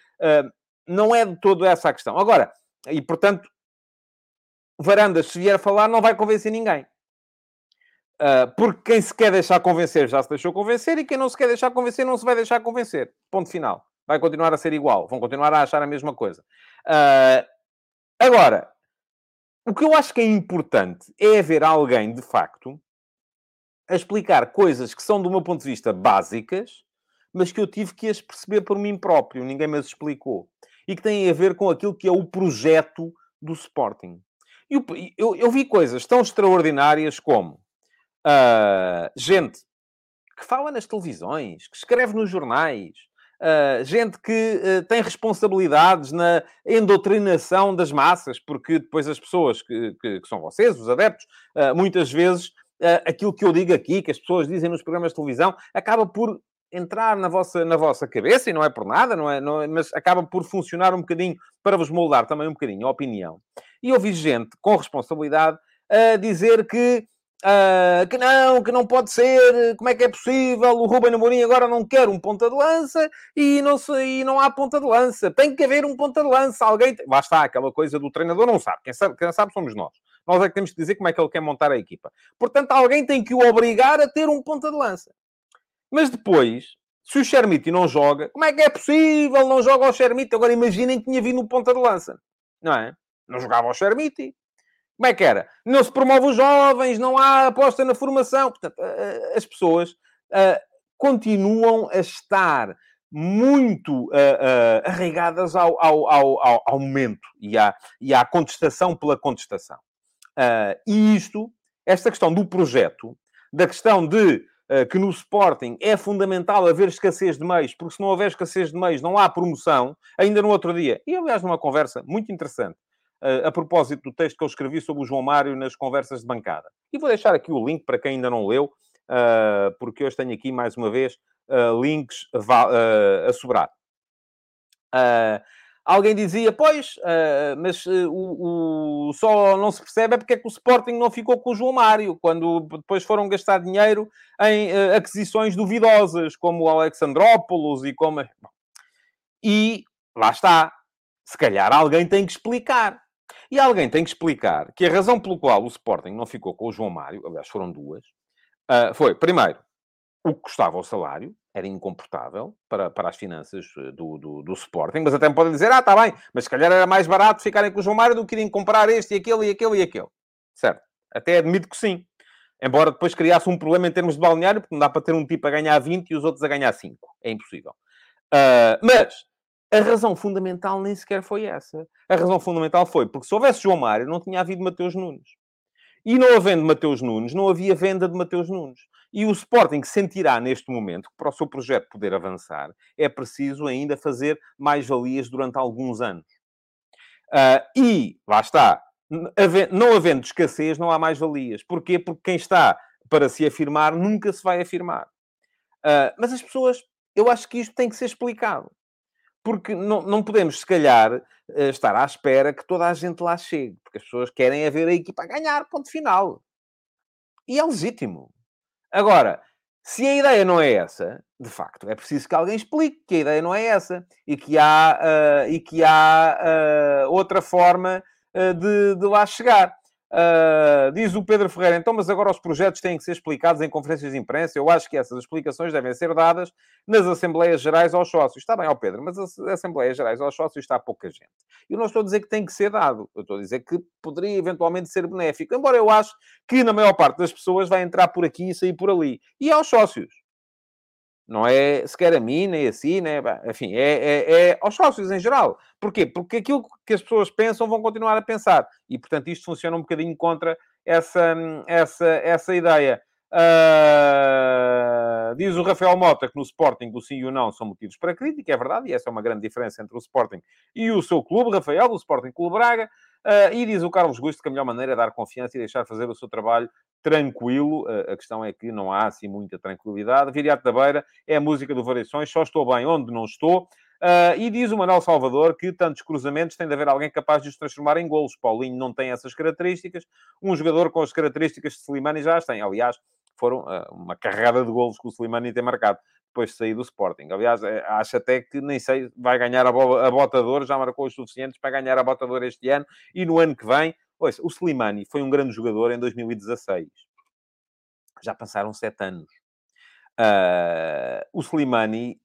não é de todo essa a questão. Agora, e, portanto, Varandas, se vier a falar, não vai convencer ninguém. porque quem se quer deixar convencer já se deixou convencer e quem não se quer deixar convencer não se vai deixar convencer. Ponto final. Vai continuar a ser igual. Vão continuar a achar a mesma coisa. agora, o que eu acho que é importante é haver alguém, de facto, a explicar coisas que são, do meu ponto de vista, básicas, mas que eu tive que as perceber por mim próprio, ninguém me as explicou. E que têm a ver com aquilo que é o projeto do Sporting. Eu, eu, eu vi coisas tão extraordinárias como uh, gente que fala nas televisões, que escreve nos jornais, Uh, gente que uh, tem responsabilidades na endoctrinação das massas, porque depois as pessoas que, que, que são vocês, os adeptos, uh, muitas vezes aquilo que eu digo aqui, que as pessoas dizem nos programas de televisão, acaba por entrar na vossa, na vossa cabeça, e não é por nada, não é, não é, mas acaba por funcionar um bocadinho para vos moldar também um bocadinho a opinião. E eu vi gente com responsabilidade a dizer que Uh, que não, que não pode ser, como é que é possível? O Ruben Amorim agora não quer um ponta de lança e não, se, e não há ponta de lança. Tem que haver um ponta de lança. Alguém. Tem... Lá está, aquela coisa do treinador não sabe. Quem sabe, quem sabe somos nós. Nós é que temos que dizer como é que ele quer montar a equipa. Portanto, alguém tem que o obrigar a ter um ponta de lança. Mas depois, se o Chermiti não joga, como é que é possível? Não joga o Chermiti. Agora imaginem que tinha vindo o ponta de lança. Não é? Não jogava o Chermiti. Como é que era? Não se promove os jovens, não há aposta na formação. Portanto, as pessoas continuam a estar muito uh, uh, arraigadas ao, ao, ao, ao, momento e à, e à contestação pela contestação. Uh, e isto, esta questão do projeto, da questão de que no Sporting é fundamental haver escassez de meios, porque se não houver escassez de meios não há promoção, ainda no outro dia, e aliás numa conversa muito interessante a propósito do texto que eu escrevi sobre o João Mário nas conversas de bancada. E vou deixar aqui o link para quem ainda não leu, porque hoje tenho aqui, mais uma vez, links a sobrar. Alguém dizia, pois, mas o, o, só não se percebe é porque é que o Sporting não ficou com o João Mário, quando depois foram gastar dinheiro em aquisições duvidosas, como o Alexandrópolis e como... E lá está. Se calhar alguém tem que explicar. E alguém tem que explicar que a razão pelo qual o Sporting não ficou com o João Mário, aliás, foram duas, uh, foi, primeiro, o que custava o salário, era incomportável para, para as finanças eh, do, do, do, Sporting, mas até me podem dizer, ah, está bem, mas se calhar era mais barato ficarem com o João Mário do que irem comprar este e aquele e aquele e aquele. Certo? Até admito que sim. Embora depois criasse um problema em termos de balneário, porque não dá para ter um tipo a ganhar 20 e os outros a ganhar 5. É impossível. Uh, mas a razão fundamental nem sequer foi essa. A razão fundamental foi porque se houvesse João Mário, não tinha havido Mateus Nunes. E não havendo Mateus Nunes, não havia venda de Mateus Nunes. E o Sporting sentirá neste momento que para o seu projeto poder avançar é preciso ainda fazer mais-valias durante alguns anos. Uh, e, lá está, não havendo escassez, não há mais-valias. Porquê? Porque quem está para se afirmar nunca se vai afirmar. Uh, mas as pessoas, eu acho que isto tem que ser explicado porque não, não podemos, se calhar, eh, estar à espera que toda a gente lá chegue, porque as pessoas querem é ver a equipa a ganhar, ponto final. E é legítimo. Agora, se a ideia não é essa, de facto, é preciso que alguém explique que a ideia não é essa e que há, uh, e que há uh, outra forma uh, de, de lá chegar. Uh, diz o Pedro Ferreira, então, mas agora os projetos têm que ser explicados em conferências de imprensa. Eu acho que essas explicações devem ser dadas nas Assembleias Gerais aos sócios. Está bem, ó Pedro, mas as Assembleias Gerais aos sócios está pouca gente. Eu não estou a dizer que tem que ser dado. Eu estou a dizer que poderia eventualmente ser benéfico. Embora eu acho que na maior parte das pessoas vai entrar por aqui e sair por ali. E aos sócios. Não é sequer a mim, nem assim, né? Enfim, é, é, é, aos sócios em geral. Porquê? Porque aquilo que as pessoas pensam vão continuar a pensar. E, portanto, isto funciona um bocadinho contra essa, essa, essa ideia. Uh, diz o Rafael Mota que no Sporting o sim e o não são motivos para crítica, é verdade, e essa é uma grande diferença entre o Sporting e o seu clube, Rafael, do Sporting Clube Braga. Uh, e diz o Carlos Gusto que a melhor maneira é dar confiança e deixar fazer o seu trabalho tranquilo. Uh, a questão é que não há assim muita tranquilidade. Viriato da Beira é a música do Variações, só estou bem onde não estou. Uh, e diz o Manuel Salvador que tantos cruzamentos tem de haver alguém capaz de os transformar em golos. Paulinho não tem essas características. Um jogador com as características de Slimani já as tem. Aliás, foram uh, uma carregada de golos que o Slimani tem marcado depois de sair do Sporting. Aliás, eh, acho até que nem sei, vai ganhar a, bo a botador, já marcou os suficientes para ganhar a botador este ano e no ano que vem. O Slimani foi um grande jogador em 2016. Já passaram sete anos. Uh, o Slimani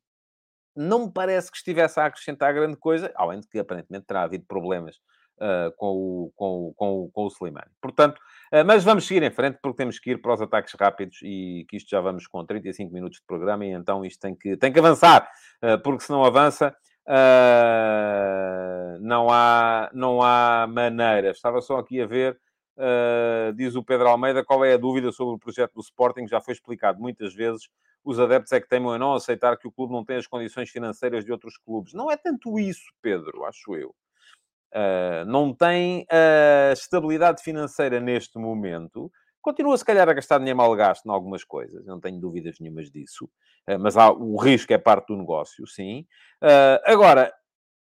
não me parece que estivesse a acrescentar grande coisa, além de que aparentemente terá havido problemas uh, com, o, com, o, com, o, com o Slimani. Portanto, uh, mas vamos seguir em frente porque temos que ir para os ataques rápidos e que isto já vamos com 35 minutos de programa e então isto tem que, tem que avançar, uh, porque se não avança. não, há, não há maneira. Estava só aqui a ver, diz o Pedro Almeida, qual é a dúvida sobre o projeto do Sporting? Já foi explicado muitas vezes os adeptos é que temem não aceitar que o clube não tem as condições financeiras de outros clubes. Não é tanto isso, Pedro, acho eu. Uh, não tem a estabilidade financeira neste momento. Continua, se calhar, a gastar dinheiro mal gasto em algumas coisas, não tenho dúvidas nenhumas disso. Uh, mas há, o risco é parte do negócio, sim. Uh, agora,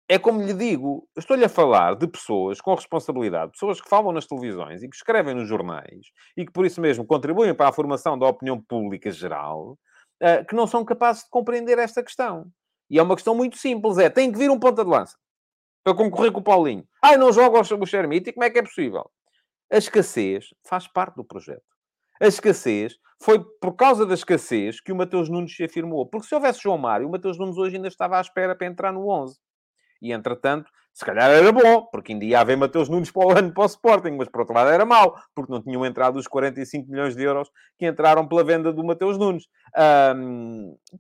é como lhe digo, estou-lhe a falar de pessoas com responsabilidade, pessoas que falam nas televisões e que escrevem nos jornais e que por isso mesmo contribuem para a formação da opinião pública geral, uh, que não são capazes de compreender esta questão. E é uma questão muito simples, é, tem que vir um ponta de lança para concorrer com o Paulinho. Ai, não joga o Xermite, como é que é possível? A escassez faz parte do projeto. A escassez foi por causa da escassez que o Mateus Nunes se afirmou. Porque se houvesse João Mário, o Mateus Nunes hoje ainda estava à espera para entrar no 11. E, entretanto, se calhar era bom, porque ainda ia haver Mateus Nunes para o ano para o Sporting, mas por outro lado era mau, porque não tinham entrado os 45 milhões de euros que entraram pela venda do Mateus Nunes.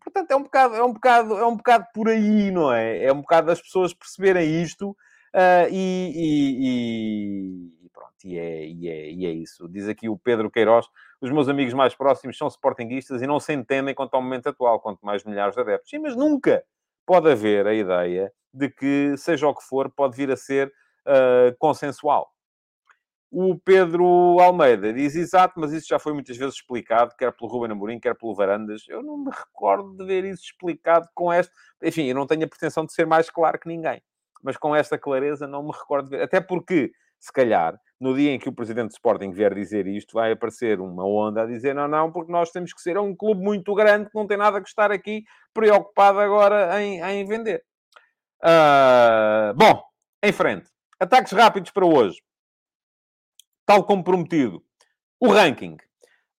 portanto, é um, bocado, é, um bocado, é um bocado por aí, não é? É um bocado das pessoas perceberem isto uh, e, e, e, pronto, e é, e, é, e é isso. Diz aqui o Pedro Queiroz, os meus amigos mais próximos são sportinguistas e não se entendem quanto ao momento atual, quanto mais milhares de adeptos. Sim, mas nunca pode haver a ideia de que, seja o que for, pode vir a ser uh, consensual. O Pedro Almeida diz exato, mas isso já foi muitas vezes explicado, quer pelo Ruben Amorim, quer pelo Varandas. Eu não me recordo de ver isso explicado com este. Enfim, eu não tenho a pretensão de ser mais claro que ninguém, mas com esta clareza não me recordo de ver. Até porque, se calhar, no dia em que o presidente do Sporting vier dizer isto, vai aparecer uma onda a dizer não, não, porque nós temos que ser um clube muito grande que não tem nada que estar aqui preocupado agora em, em vender. Uh, bom, em frente. Ataques rápidos para hoje. Tal como prometido. O ranking.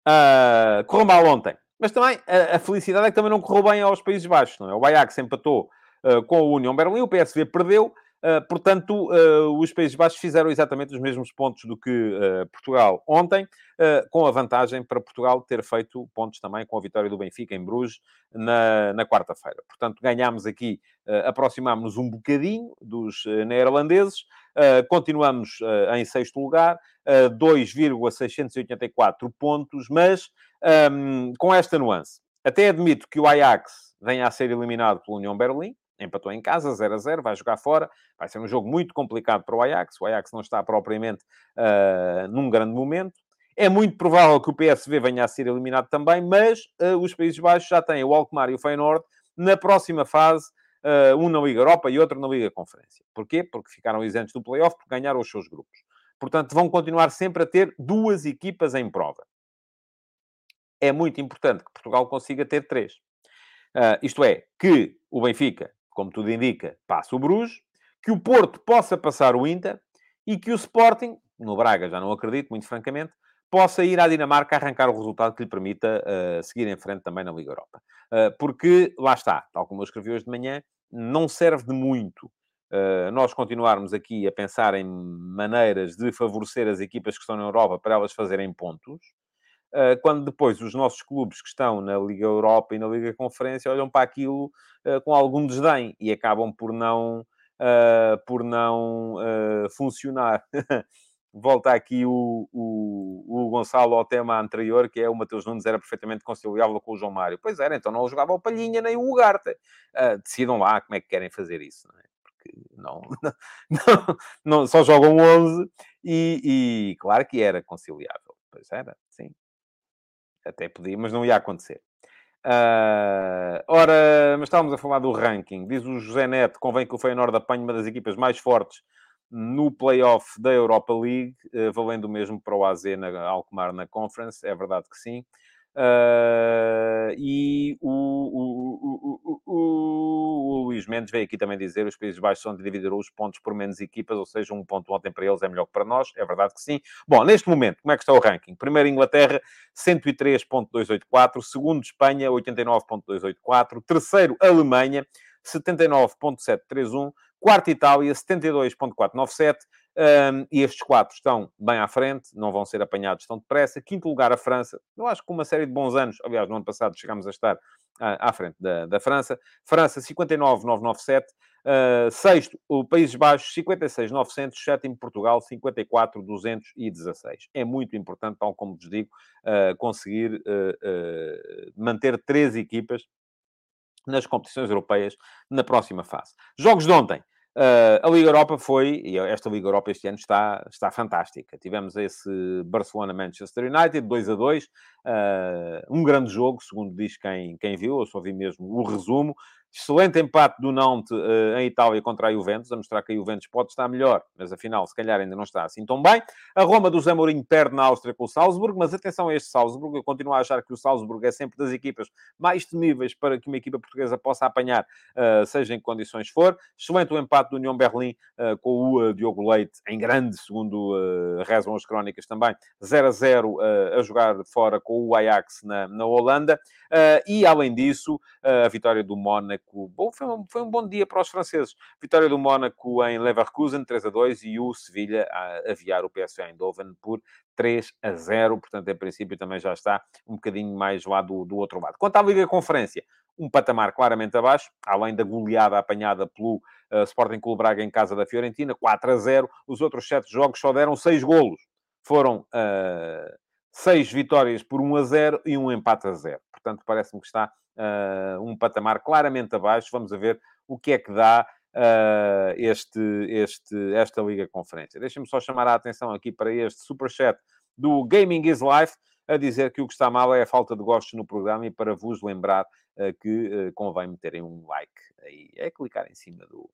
Uh, correu mal ontem. Mas também a, a, felicidade é que também não correu bem aos Países Baixos. Não é? O Ajax empatou uh, com o União Berlim, o PSV perdeu. Uh, portanto, uh, os Países Baixos fizeram exatamente os mesmos pontos do que uh, Portugal ontem, com a vantagem para Portugal ter feito pontos também com a vitória do Benfica em Bruges na, na quarta-feira. Portanto, ganhámos aqui, aproximámos-nos um bocadinho dos neerlandeses, continuamos em sexto lugar, 2,684 pontos, mas com esta nuance. Até admito que o Ajax venha a ser eliminado pela União Berlim, empatou em casa, 0 a 0, vai jogar fora. Vai ser um jogo muito complicado para o Ajax. O Ajax não está propriamente uh, num grande momento. É muito provável que o PSV venha a ser eliminado também, mas uh, os Países Baixos já têm o Alkmaar e o Feyenoord na próxima fase, uh, um na Liga Europa e outro na Liga Conferência. Porquê? Porque ficaram isentos do playoff, porque ganharam os seus grupos. Portanto, vão continuar sempre a ter duas equipas em prova. É muito importante que Portugal consiga ter três. Uh, isto é, que o Benfica como tudo indica, passa o Bruges, que o Porto possa passar o Inter e que o Sporting, no Braga já não acredito, muito francamente, possa ir à Dinamarca arrancar o resultado que lhe permita uh, seguir em frente também na Liga Europa. Uh, porque, lá está, tal como eu escrevi hoje de manhã, não serve de muito uh, nós continuarmos aqui a pensar em maneiras de favorecer as equipas que estão na Europa para elas fazerem pontos, quando depois os nossos clubes que estão na Liga Europa e na Liga Conferência olham para aquilo eh, com algum desdém e acabam por não, eh, por não funcionar. Volta aqui o, o, o, Gonçalo ao tema anterior, que é o Mateus Nunes era perfeitamente conciliável com o João Mário. Pois era, então não jogava o Palhinha nem o Ugarte. Decidam lá como é que querem fazer isso, não é? Porque não, não, não só jogam 11 e, e claro que era conciliável. Pois era. Até podia, mas não ia acontecer. Uh, ora, mas estávamos a falar do ranking. Diz o José Neto, convém que o Feyenoord apanhe uma das equipas mais fortes no playoff da Europa League, uh, valendo o mesmo para o AZ na Alkmaar na Conference. É verdade que sim. Uh, e o, o, o, o, Luís Mendes veio aqui também dizer os Países Baixos são de dividir os pontos por menos equipas, ou seja, um ponto ontem para eles é melhor que para nós. É verdade que sim. Bom, neste momento, como é que está o ranking? Primeiro, Inglaterra, 103.284. Segundo, Espanha, 89.284. Terceiro, Alemanha, 79.731. Quarto, Itália, 72.497. Um, e estes quatro estão bem à frente, não vão ser apanhados tão depressa. Quinto lugar, a França. Eu acho que com uma série de bons anos, aliás, no ano passado chegámos a estar uh, à frente da, da França. França, 59,997. Uh, sexto, o Países Baixos, 56,900. Sétimo, Portugal, 54,216. É muito importante, tal como vos digo, uh, conseguir manter três equipas nas competições europeias na próxima fase. Jogos de ontem. Uh, a Liga Europa foi, e esta Liga Europa este ano está, está fantástica. Tivemos esse Barcelona-Manchester United, 2 a 2, uh, um grande jogo, segundo diz quem, quem viu, eu só vi mesmo o resumo. Excelente empate do Nantes uh, em Itália contra a Juventus, a mostrar que a Juventus pode estar melhor, mas afinal, se calhar ainda não está assim tão bem. A Roma do Zamorim perde na Áustria com o Salzburg, mas atenção a este Salzburg, eu continuo a achar que o Salzburg é sempre das equipas mais temíveis para que uma equipa portuguesa possa apanhar, uh, seja em que condições for. Excelente o empate do União Berlim uh, com o Diogo Leite, em grande, segundo rezam as crónicas também, 0 a 0 a jogar fora com o Ajax na, na Holanda. e, além disso, a vitória do Mónaco Mónaco. Bom, foi, um, foi um bom dia para os franceses. Vitória do Mónaco em Leverkusen, 3 a 2, e o Sevilha a aviar o PSV Eindhoven por 3 a 0. Portanto, em princípio, também já está um bocadinho mais lá do, do outro lado. Quanto à Liga Conferência, um patamar claramente abaixo, além da goleada apanhada pelo uh, Sporting Clube Braga em casa da Fiorentina, 4 a 0. Os outros sete jogos só deram 6 golos. Foram uh, 6 vitórias por 1 a 0 e um empate a 0. Portanto, parece-me que está um patamar claramente abaixo. Vamos ver o que é que dá uh, este, este, esta Liga Conferência. Deixem-me só chamar a atenção aqui para este superchat do Gaming is Life, a dizer que o que está mal é a falta de gostos no programa e para vos lembrar uh, que convém meterem um like aí. É clicar em cima do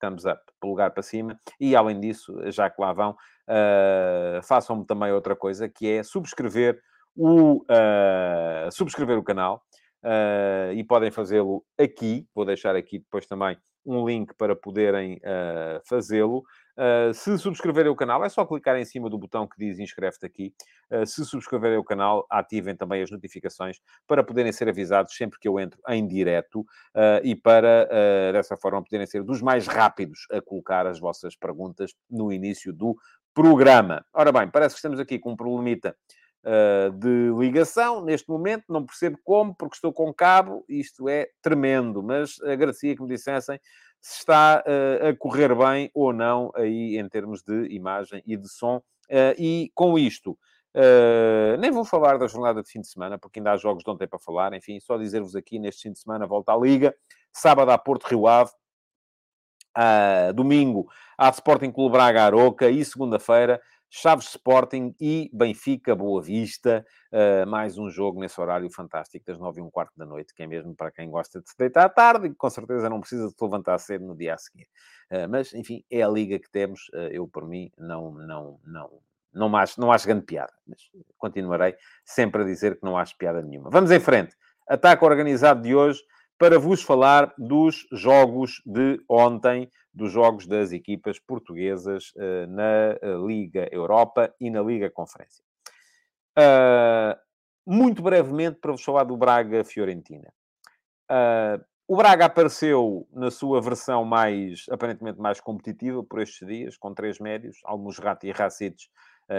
thumbs up, lugar para cima. E, além disso, já que lá vão, uh, façam-me também outra coisa, que é subscrever o, uh, subscrever o canal uh, e podem fazê-lo aqui. Vou deixar aqui depois também um link para poderem uh, fazê-lo. Uh, se subscreverem o canal, é só clicar em cima do botão que diz inscreve-te aqui. Uh, se subscreverem o canal, ativem também as notificações para poderem ser avisados sempre que eu entro em direto uh, e para, dessa forma, poderem ser dos mais rápidos a colocar as vossas perguntas no início do programa. Ora bem, parece que estamos aqui com um problemita uh, de ligação. Neste momento, não percebo como, porque estou com cabo, isto é tremendo, mas agradecia que me dissessem se está uh, a correr bem ou não aí em termos de imagem e de som. Uh, e com isto, Uh, nem vou falar da jornada de fim de semana, porque ainda há jogos de ontem para falar. Enfim, só dizer-vos aqui, neste fim de semana, volta à Liga. Sábado a Porto Rio Ave. Uh, domingo há Sporting Clube Braga Aroca. E segunda-feira Chaves Sporting e Benfica Boa Vista. Uh, mais um jogo nesse horário fantástico das nove e um quarto da noite, que é mesmo para quem gosta de se deitar à tarde e com certeza não precisa de se levantar cedo no dia a seguir. Uh, mas, enfim, é a liga que temos. Uh, eu, por mim, não, não, não, não acho, não acho grande piada. Mas continuarei sempre a dizer que não acho piada nenhuma. Vamos em frente. Ataque organizado de hoje para vos falar dos jogos de ontem, dos jogos das equipas portuguesas uh, na eh, Liga Europa e na Liga Conferência. Uh, muito brevemente, para vos falar do Braga-Fiorentina. Uh, o Braga apareceu na sua versão mais, aparentemente mais competitiva por estes dias, com três médios, Almusrati e Racites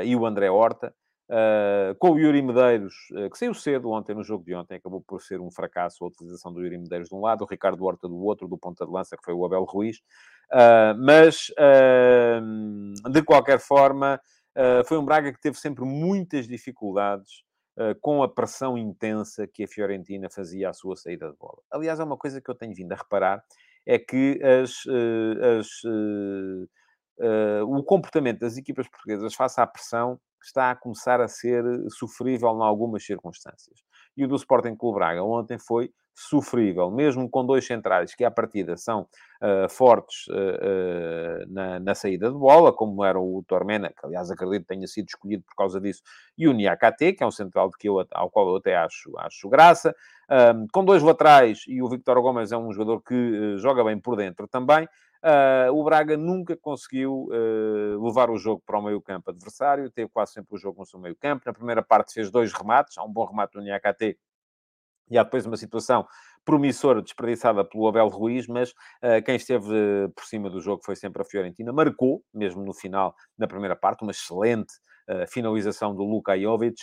e o André Horta. Uh, com o Yuri Medeiros, uh, que saiu cedo ontem no jogo de ontem, acabou por ser um fracasso a utilização do Yuri Medeiros de um lado, o Ricardo Horta do outro, do ponta de lança, que foi o Abel Ruiz. Uh, mas, de qualquer forma, foi um Braga que teve sempre muitas dificuldades com a pressão intensa que a Fiorentina fazia à sua saída de bola. Aliás, é uma coisa que eu tenho vindo a reparar, é que as, as o comportamento das equipas portuguesas face à pressão está a começar a ser sofrível em algumas circunstâncias. E o do Sporting Clube Braga ontem foi sofrível, mesmo com dois centrais que à partida são uh, fortes uh, uh, na, na, saída de bola, como era o Tormena, que aliás acredito tenha sido escolhido por causa disso, e o Niakate, que é um central que eu, ao qual eu até acho, acho graça, com dois laterais, e o Victor Gomes é um jogador que joga bem por dentro também, Uh, o Braga nunca conseguiu uh, levar o jogo para o meio-campo adversário, teve quase sempre o jogo no seu meio-campo. Na primeira parte fez dois remates, há um bom remate do Niakate e há depois uma situação promissora desperdiçada pelo Abel Ruiz, mas uh, quem esteve por cima do jogo foi sempre a Fiorentina. Marcou, mesmo no final, na primeira parte, uma excelente uh, finalização do Luka Jovic.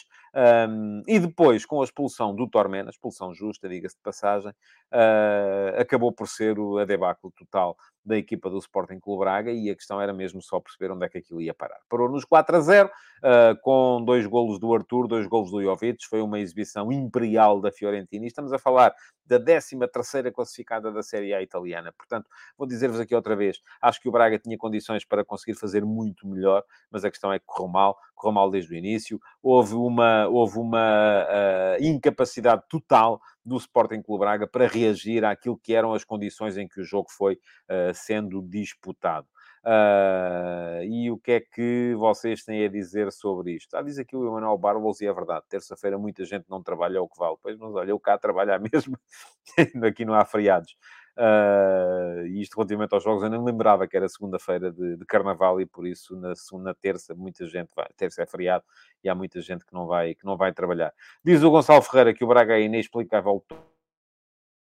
Um, e depois, com a expulsão do Tormena, expulsão justa, diga-se de passagem, uh, acabou por ser o a debacle total da equipa do Sporting Clube Braga e a questão era mesmo só perceber onde é que aquilo ia parar. Parou nos 4 a 0, uh, com dois golos do Arthur, dois golos do Jovic, foi uma exibição imperial da Fiorentina e estamos a falar da 13 terceira classificada da Série A italiana. Portanto, vou dizer-vos aqui outra vez, acho que o Braga tinha condições para conseguir fazer muito melhor, mas a questão é que correu mal, correu mal desde o início. houve uma, houve uma uh, incapacidade total do Sporting Clube Braga para reagir àquilo que eram as condições em que o jogo foi uh, sendo disputado. Uh, e o que é que vocês têm a dizer sobre isto? Ah, diz aqui o Emanuel Barbols e é verdade. Terça-feira muita gente não trabalha o que vale. Pois, mas olha, eu cá trabalho mesmo. Aqui não há feriados. Uh, e isto relativamente aos jogos, eu nem me lembrava que era segunda-feira de, de, Carnaval e por isso na segunda, terça, muita gente vai. Terça é feriado e há muita gente que não vai, que não vai trabalhar. Diz o Gonçalo Ferreira que o Braga é inexplicável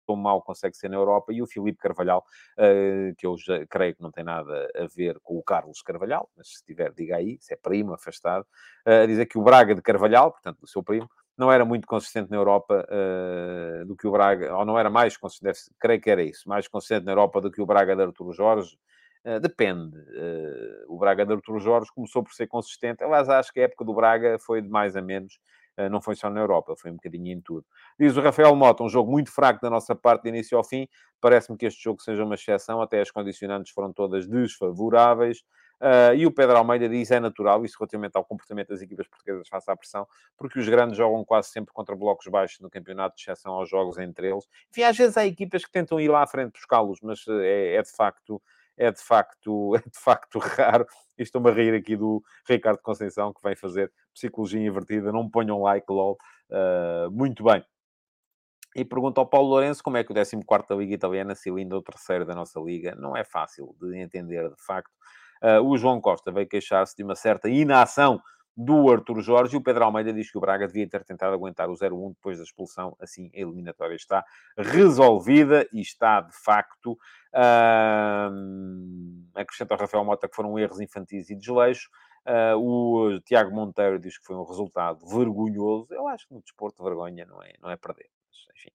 tão mal consegue ser na Europa, e o Filipe Carvalhal, uh, que eu já creio que não tem nada a ver com o Carlos Carvalhal, mas se tiver, diga aí, se é primo, afastado, uh, a dizer que o Braga de Carvalhal, portanto, do seu primo, não era muito consistente na Europa uh, do que o Braga, ou não era mais consistente, creio que era isso, mais consistente na Europa do que o Braga de Arturo Jorge. Uh, depende. Uh, o Braga de Arturo Jorge começou por ser consistente. Aliás, acho que a época do Braga foi de mais a menos. não foi só na Europa, foi um bocadinho em tudo. Diz o Rafael Mota, um jogo muito fraco da nossa parte de início ao fim. Parece-me que este jogo seja uma exceção, até as condicionantes foram todas desfavoráveis. Uh, e o Pedro Almeida diz é natural, isso relativamente ao comportamento das equipas portuguesas face à pressão, porque os grandes jogam quase sempre contra blocos baixos no campeonato, de exceção aos jogos entre eles. Enfim, às vezes há equipas que tentam ir lá à frente buscá-los, mas eh, é, é, de facto. É de, facto, é de facto raro. Estou-me a rir aqui do Ricardo Conceição, que vem fazer psicologia invertida. Não ponham like, lol. Uh, muito bem. E pergunta ao Paulo Lourenço como é que o 14 da Liga Italiana se linda o terceiro da nossa Liga. Não é fácil de entender, de facto. Uh, o João Costa veio queixar-se de uma certa inação do Arthur Jorge e o Pedro Almeida diz que o Braga devia ter tentado aguentar o 0-1 depois da expulsão. Assim, a eliminatória está resolvida e está, de facto, uh, acrescenta ao Rafael Mota que foram erros infantis e desleixo. Uh, o Tiago Monteiro diz que foi um resultado vergonhoso. Eu acho que no desporto vergonha não é, não é perder. Mas, enfim,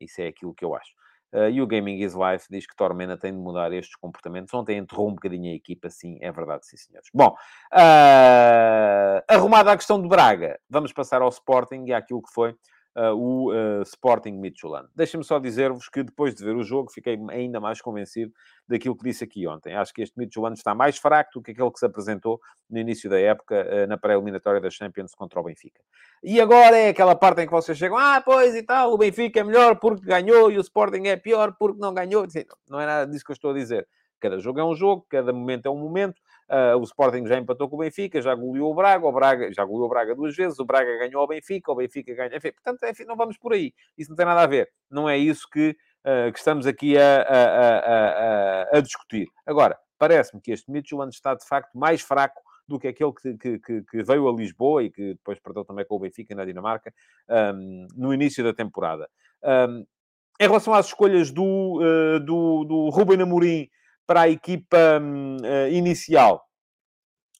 isso é aquilo que eu acho. Uh, e o Gaming is Life diz que Tormenta tem de mudar estes comportamentos. Ontem enterrou um bocadinho a equipa, sim, é verdade, sim, senhores. Bom, uh, arrumada a questão de Braga, vamos passar ao Sporting e àquilo que foi uh, o uh, Sporting Midtjylland. Deixem-me só dizer-vos que depois de ver o jogo fiquei ainda mais convencido daquilo que disse aqui ontem. Acho que este Midtjylland está mais fraco do que aquele que se apresentou no início da época uh, na pré-eliminatória da Champions contra o Benfica. E agora é aquela parte em que vocês chegam, ah, pois e tal, o Benfica é melhor porque ganhou e o Sporting é pior porque não ganhou. Não é nada disso que eu estou a dizer. Cada jogo é um jogo, cada momento é um momento. Uh, o Sporting já empatou com o Benfica, já goleou o Braga, o Braga já goleou o Braga duas vezes, o Braga ganhou ao Benfica, o Benfica ganha. Enfim, portanto, enfim, não vamos por aí. Isso não tem nada a ver. Não é isso que, uh, que estamos aqui a, a, a, a discutir. Agora, parece-me que este Midtjylland está de facto mais fraco do que aquele que, que, que, veio a Lisboa e que depois perdeu também com o Benfica na Dinamarca um, no início da temporada. Um, em relação às escolhas do, uh, do, do Ruben Amorim para a equipa uh, inicial.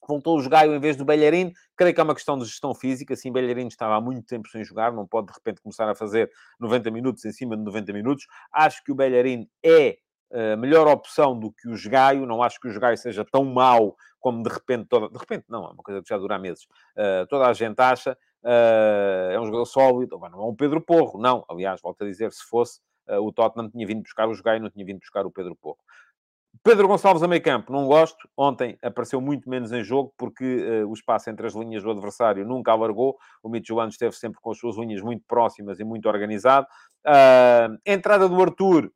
Voltou o Gaio em vez do Belharino. Creio que é uma questão de gestão física. Sim, Belharino estava há muito tempo sem jogar. Não pode, de repente, começar a fazer 90 minutos em cima de 90 minutos. Acho que o Belharino é a eh, melhor opção do que o Gaio. Não acho que o Gaio seja tão mau como, de repente, toda... De repente, não. É uma coisa que já dura meses. Uh, toda a gente acha. Uh, é um jogador sólido. Não é um Pedro Porro. Não. Aliás, volto a dizer, se fosse... Uh, o Tottenham tinha vindo buscar o Gaio, não tinha vindo buscar o Pedro Porro. Pedro Gonçalves a meio campo, não gosto. Ontem apareceu muito menos em jogo porque uh, o espaço entre as linhas do adversário nunca alargou. O Mitchell esteve sempre com as suas linhas muito próximas e muito organizado. Uh, entrada do Arthur.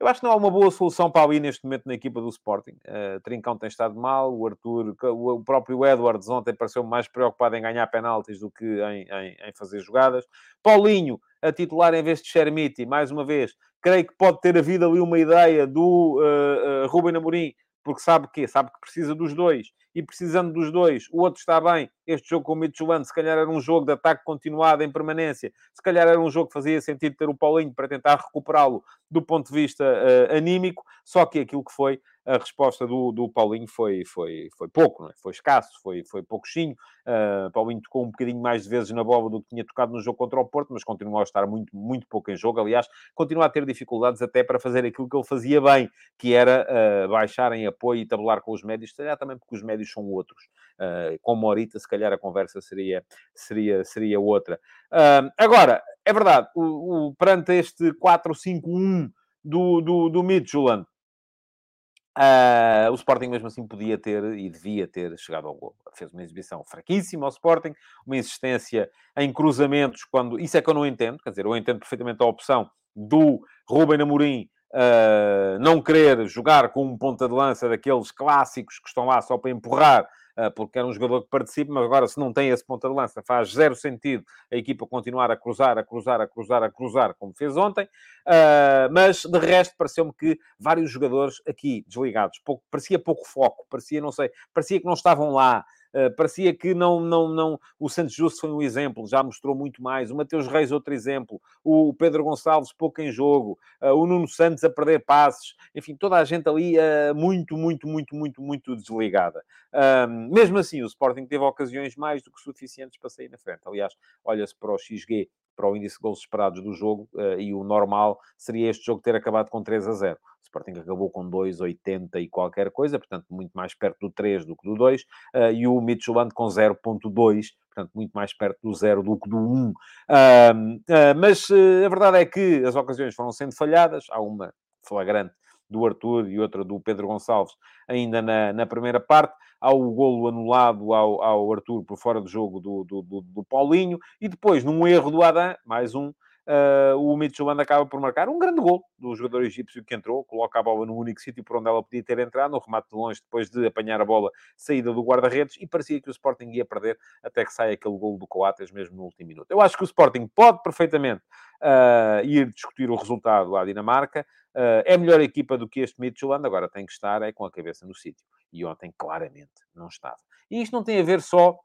Eu acho que não há uma boa solução para ali neste momento na equipa do Sporting. Uh, Trincão tem estado mal, o Arthur, o próprio Edwards ontem pareceu mais preocupado em ganhar penaltis do que em, em, em fazer jogadas. Paulinho, a titular em vez de Chermiti, mais uma vez, creio que pode ter havido ali uma ideia do uh, uh, Ruben Amorim, porque sabe que Sabe que precisa dos dois. E precisando dos dois, o outro está bem. Este jogo com o Mitchell se calhar era um jogo de ataque continuado em permanência. Se calhar era um jogo que fazia sentido ter o Paulinho para tentar recuperá-lo do ponto de vista uh, anímico. Só que aquilo que foi a resposta do, do Paulinho foi, foi, foi pouco, é? foi escasso, foi, foi pouquinho. Uh, Paulinho tocou um bocadinho mais de vezes na bola do que tinha tocado no jogo contra o Porto, mas continuou a estar muito, muito pouco em jogo. Aliás, continua a ter dificuldades até para fazer aquilo que ele fazia bem, que era uh, baixar em apoio e tabular com os médios, se calhar também porque os médios são outros. Uh, com Morita, se calhar a conversa seria, seria, seria outra. Uh, agora, é verdade, o, o, perante este 4-5-1 do, do, do Midtjylland, Uh, o Sporting mesmo assim podia ter e devia ter chegado ao gol. fez uma exibição fraquíssima ao Sporting, uma insistência em cruzamentos, quando... Isso é que eu não entendo, quer dizer, eu entendo perfeitamente a opção do Ruben Amorim uh, não querer jogar com um ponta de lança daqueles clássicos que estão lá só para empurrar porque era um jogador que participa, mas agora, se não tem esse ponta de lança, faz zero sentido a equipa continuar a cruzar, a cruzar, a cruzar, a cruzar, como fez ontem. Ah, mas, de resto, pareceu-me que vários jogadores aqui desligados, pouco, parecia pouco foco, parecia, não sei, parecia que não estavam lá. Uh, parecia que não, não, não. O Santos Justo foi um exemplo, já mostrou muito mais. O Mateus Reis, outro exemplo. O Pedro Gonçalves, pouco em jogo. Uh, o Nuno Santos a perder passes. Enfim, toda a gente ali uh, muito, muito, muito, muito, muito desligada. mesmo assim, o Sporting teve ocasiões mais do que suficientes para sair na frente. Aliás, olha-se para o XG para o índice de gols esperados do jogo, uh, e o normal seria este jogo ter acabado com 3 a 0. Sporting acabou com 2,80 e qualquer coisa, portanto, muito mais perto do 3 do que do 2, uh, eh, e o Midtjylland com 0,2, portanto, muito mais perto do 0 do que do 1. Uh, mas a verdade é que as ocasiões foram sendo falhadas, há uma flagrante do Arthur e outra do Pedro Gonçalves ainda na, na primeira parte. Há o golo anulado ao, ao Arthur por fora do jogo do, do, do, do Paulinho. E depois, num erro do Adam, mais um, uh, o Midtjylland acaba por marcar um grande gol do jogador egípcio que entrou, coloca a bola no único sítio por onde ela podia ter entrado, no remate de longe, depois de apanhar a bola saída do guarda-redes, e parecia que o Sporting ia perder até que sai aquele gol do Coates mesmo no último minuto. Eu acho que o Sporting pode perfeitamente uh, ir discutir o resultado à Dinamarca, Uh, é melhor equipa do que este Midtjylland, agora tem que estar é com a cabeça no sítio. E ontem, claramente, não estava. E isto não tem a ver só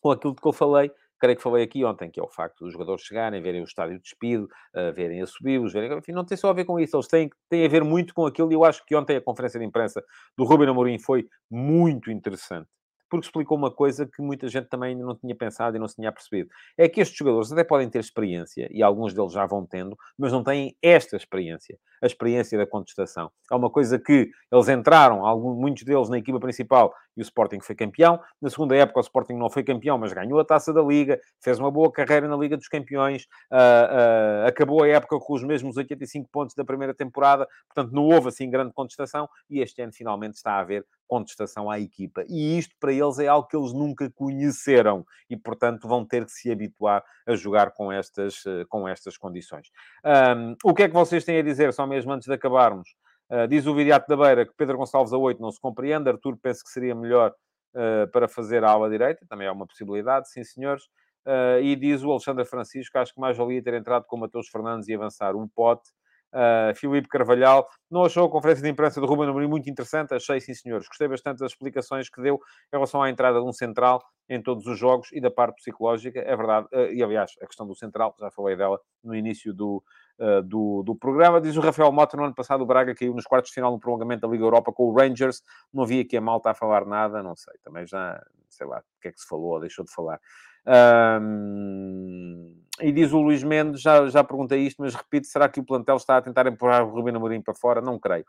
com aquilo de que eu falei, creio que falei aqui ontem, que é o facto dos jogadores chegarem, verem o estádio despido, uh, verem a subir, verem... Enfim, não tem só a ver com isso. Eles têm, têm a ver muito com aquilo. E eu acho que ontem a conferência de imprensa do Ruben Amorim foi muito interessante porque explicou uma coisa que muita gente também não tinha pensado e não se tinha percebido. É que estes jogadores até podem ter experiência, e alguns deles já vão tendo, mas não têm esta experiência, a experiência da contestação. É uma coisa que eles entraram, alguns, muitos deles na equipa principal, e o Sporting foi campeão. Na segunda época, o Sporting não foi campeão, mas ganhou a taça da Liga, fez uma boa carreira na Liga dos Campeões, uh, uh, acabou a época com os mesmos 85 pontos da primeira temporada, portanto, não houve assim grande contestação, e este ano finalmente está a haver contestação à equipa. E isto para eles é algo que eles nunca conheceram e, portanto, vão ter que se habituar a jogar com estas, uh, com estas condições. Um, o que é que vocês têm a dizer, só mesmo antes de acabarmos? Uh, diz o Viriato da Beira que Pedro Gonçalves a 8 não se compreende. Arthur penso que seria melhor uh, para fazer a ala direita. Também é uma possibilidade, sim senhores. Uh, e diz o Alexandre Francisco, acho que mais valia ter entrado com Mateus Fernandes e avançar um pote. Uh, Filipe Carvalhal, não achou a conferência de imprensa do Ruben Amorim muito interessante? Achei, sim, senhores. Gostei bastante das explicações que deu em relação à entrada de um central em todos os jogos e da parte psicológica. É verdade. Uh, e, aliás, a questão do central, já falei dela no início do, uh, do, do, programa. Diz o Rafael Mota, no ano passado o Braga caiu nos quartos de final no prolongamento da Liga Europa com o Rangers. Não vi aqui a malta a falar nada, não sei. Também já, sei lá, o que é que se falou ou deixou de falar. Um, e diz o Luís Mendes, já, já perguntei isto, mas repito, será que o plantel está a tentar empurrar o Rubino Amorim para fora? Não creio.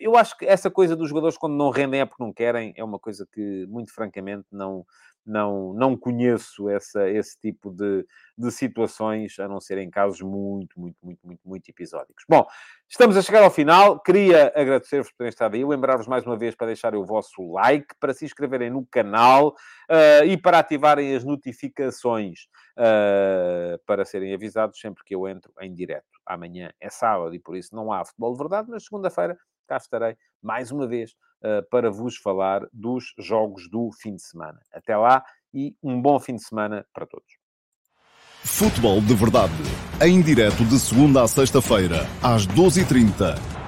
Eu acho que essa coisa dos jogadores quando não rendem é porque não querem, é uma coisa que, muito francamente, não, não, não conheço essa, esse tipo de, de situações, a não ser em casos muito, muito, muito, muito, muito episódicos. Bom, estamos a chegar ao final. Queria agradecer-vos por terem estado aí. Lembrar-vos mais uma vez para deixarem o vosso like, para se inscreverem no canal uh, e para ativarem as notificações uh, para serem avisados sempre que eu entro em direto. Amanhã é sábado e por isso não há futebol de verdade, mas segunda-feira cá estarei mais uma vez uh, para vos falar dos jogos do fim de semana. Até lá e um bom fim de semana para todos.
Futebol de verdade, em direto de segunda a sexta-feira, às 12h30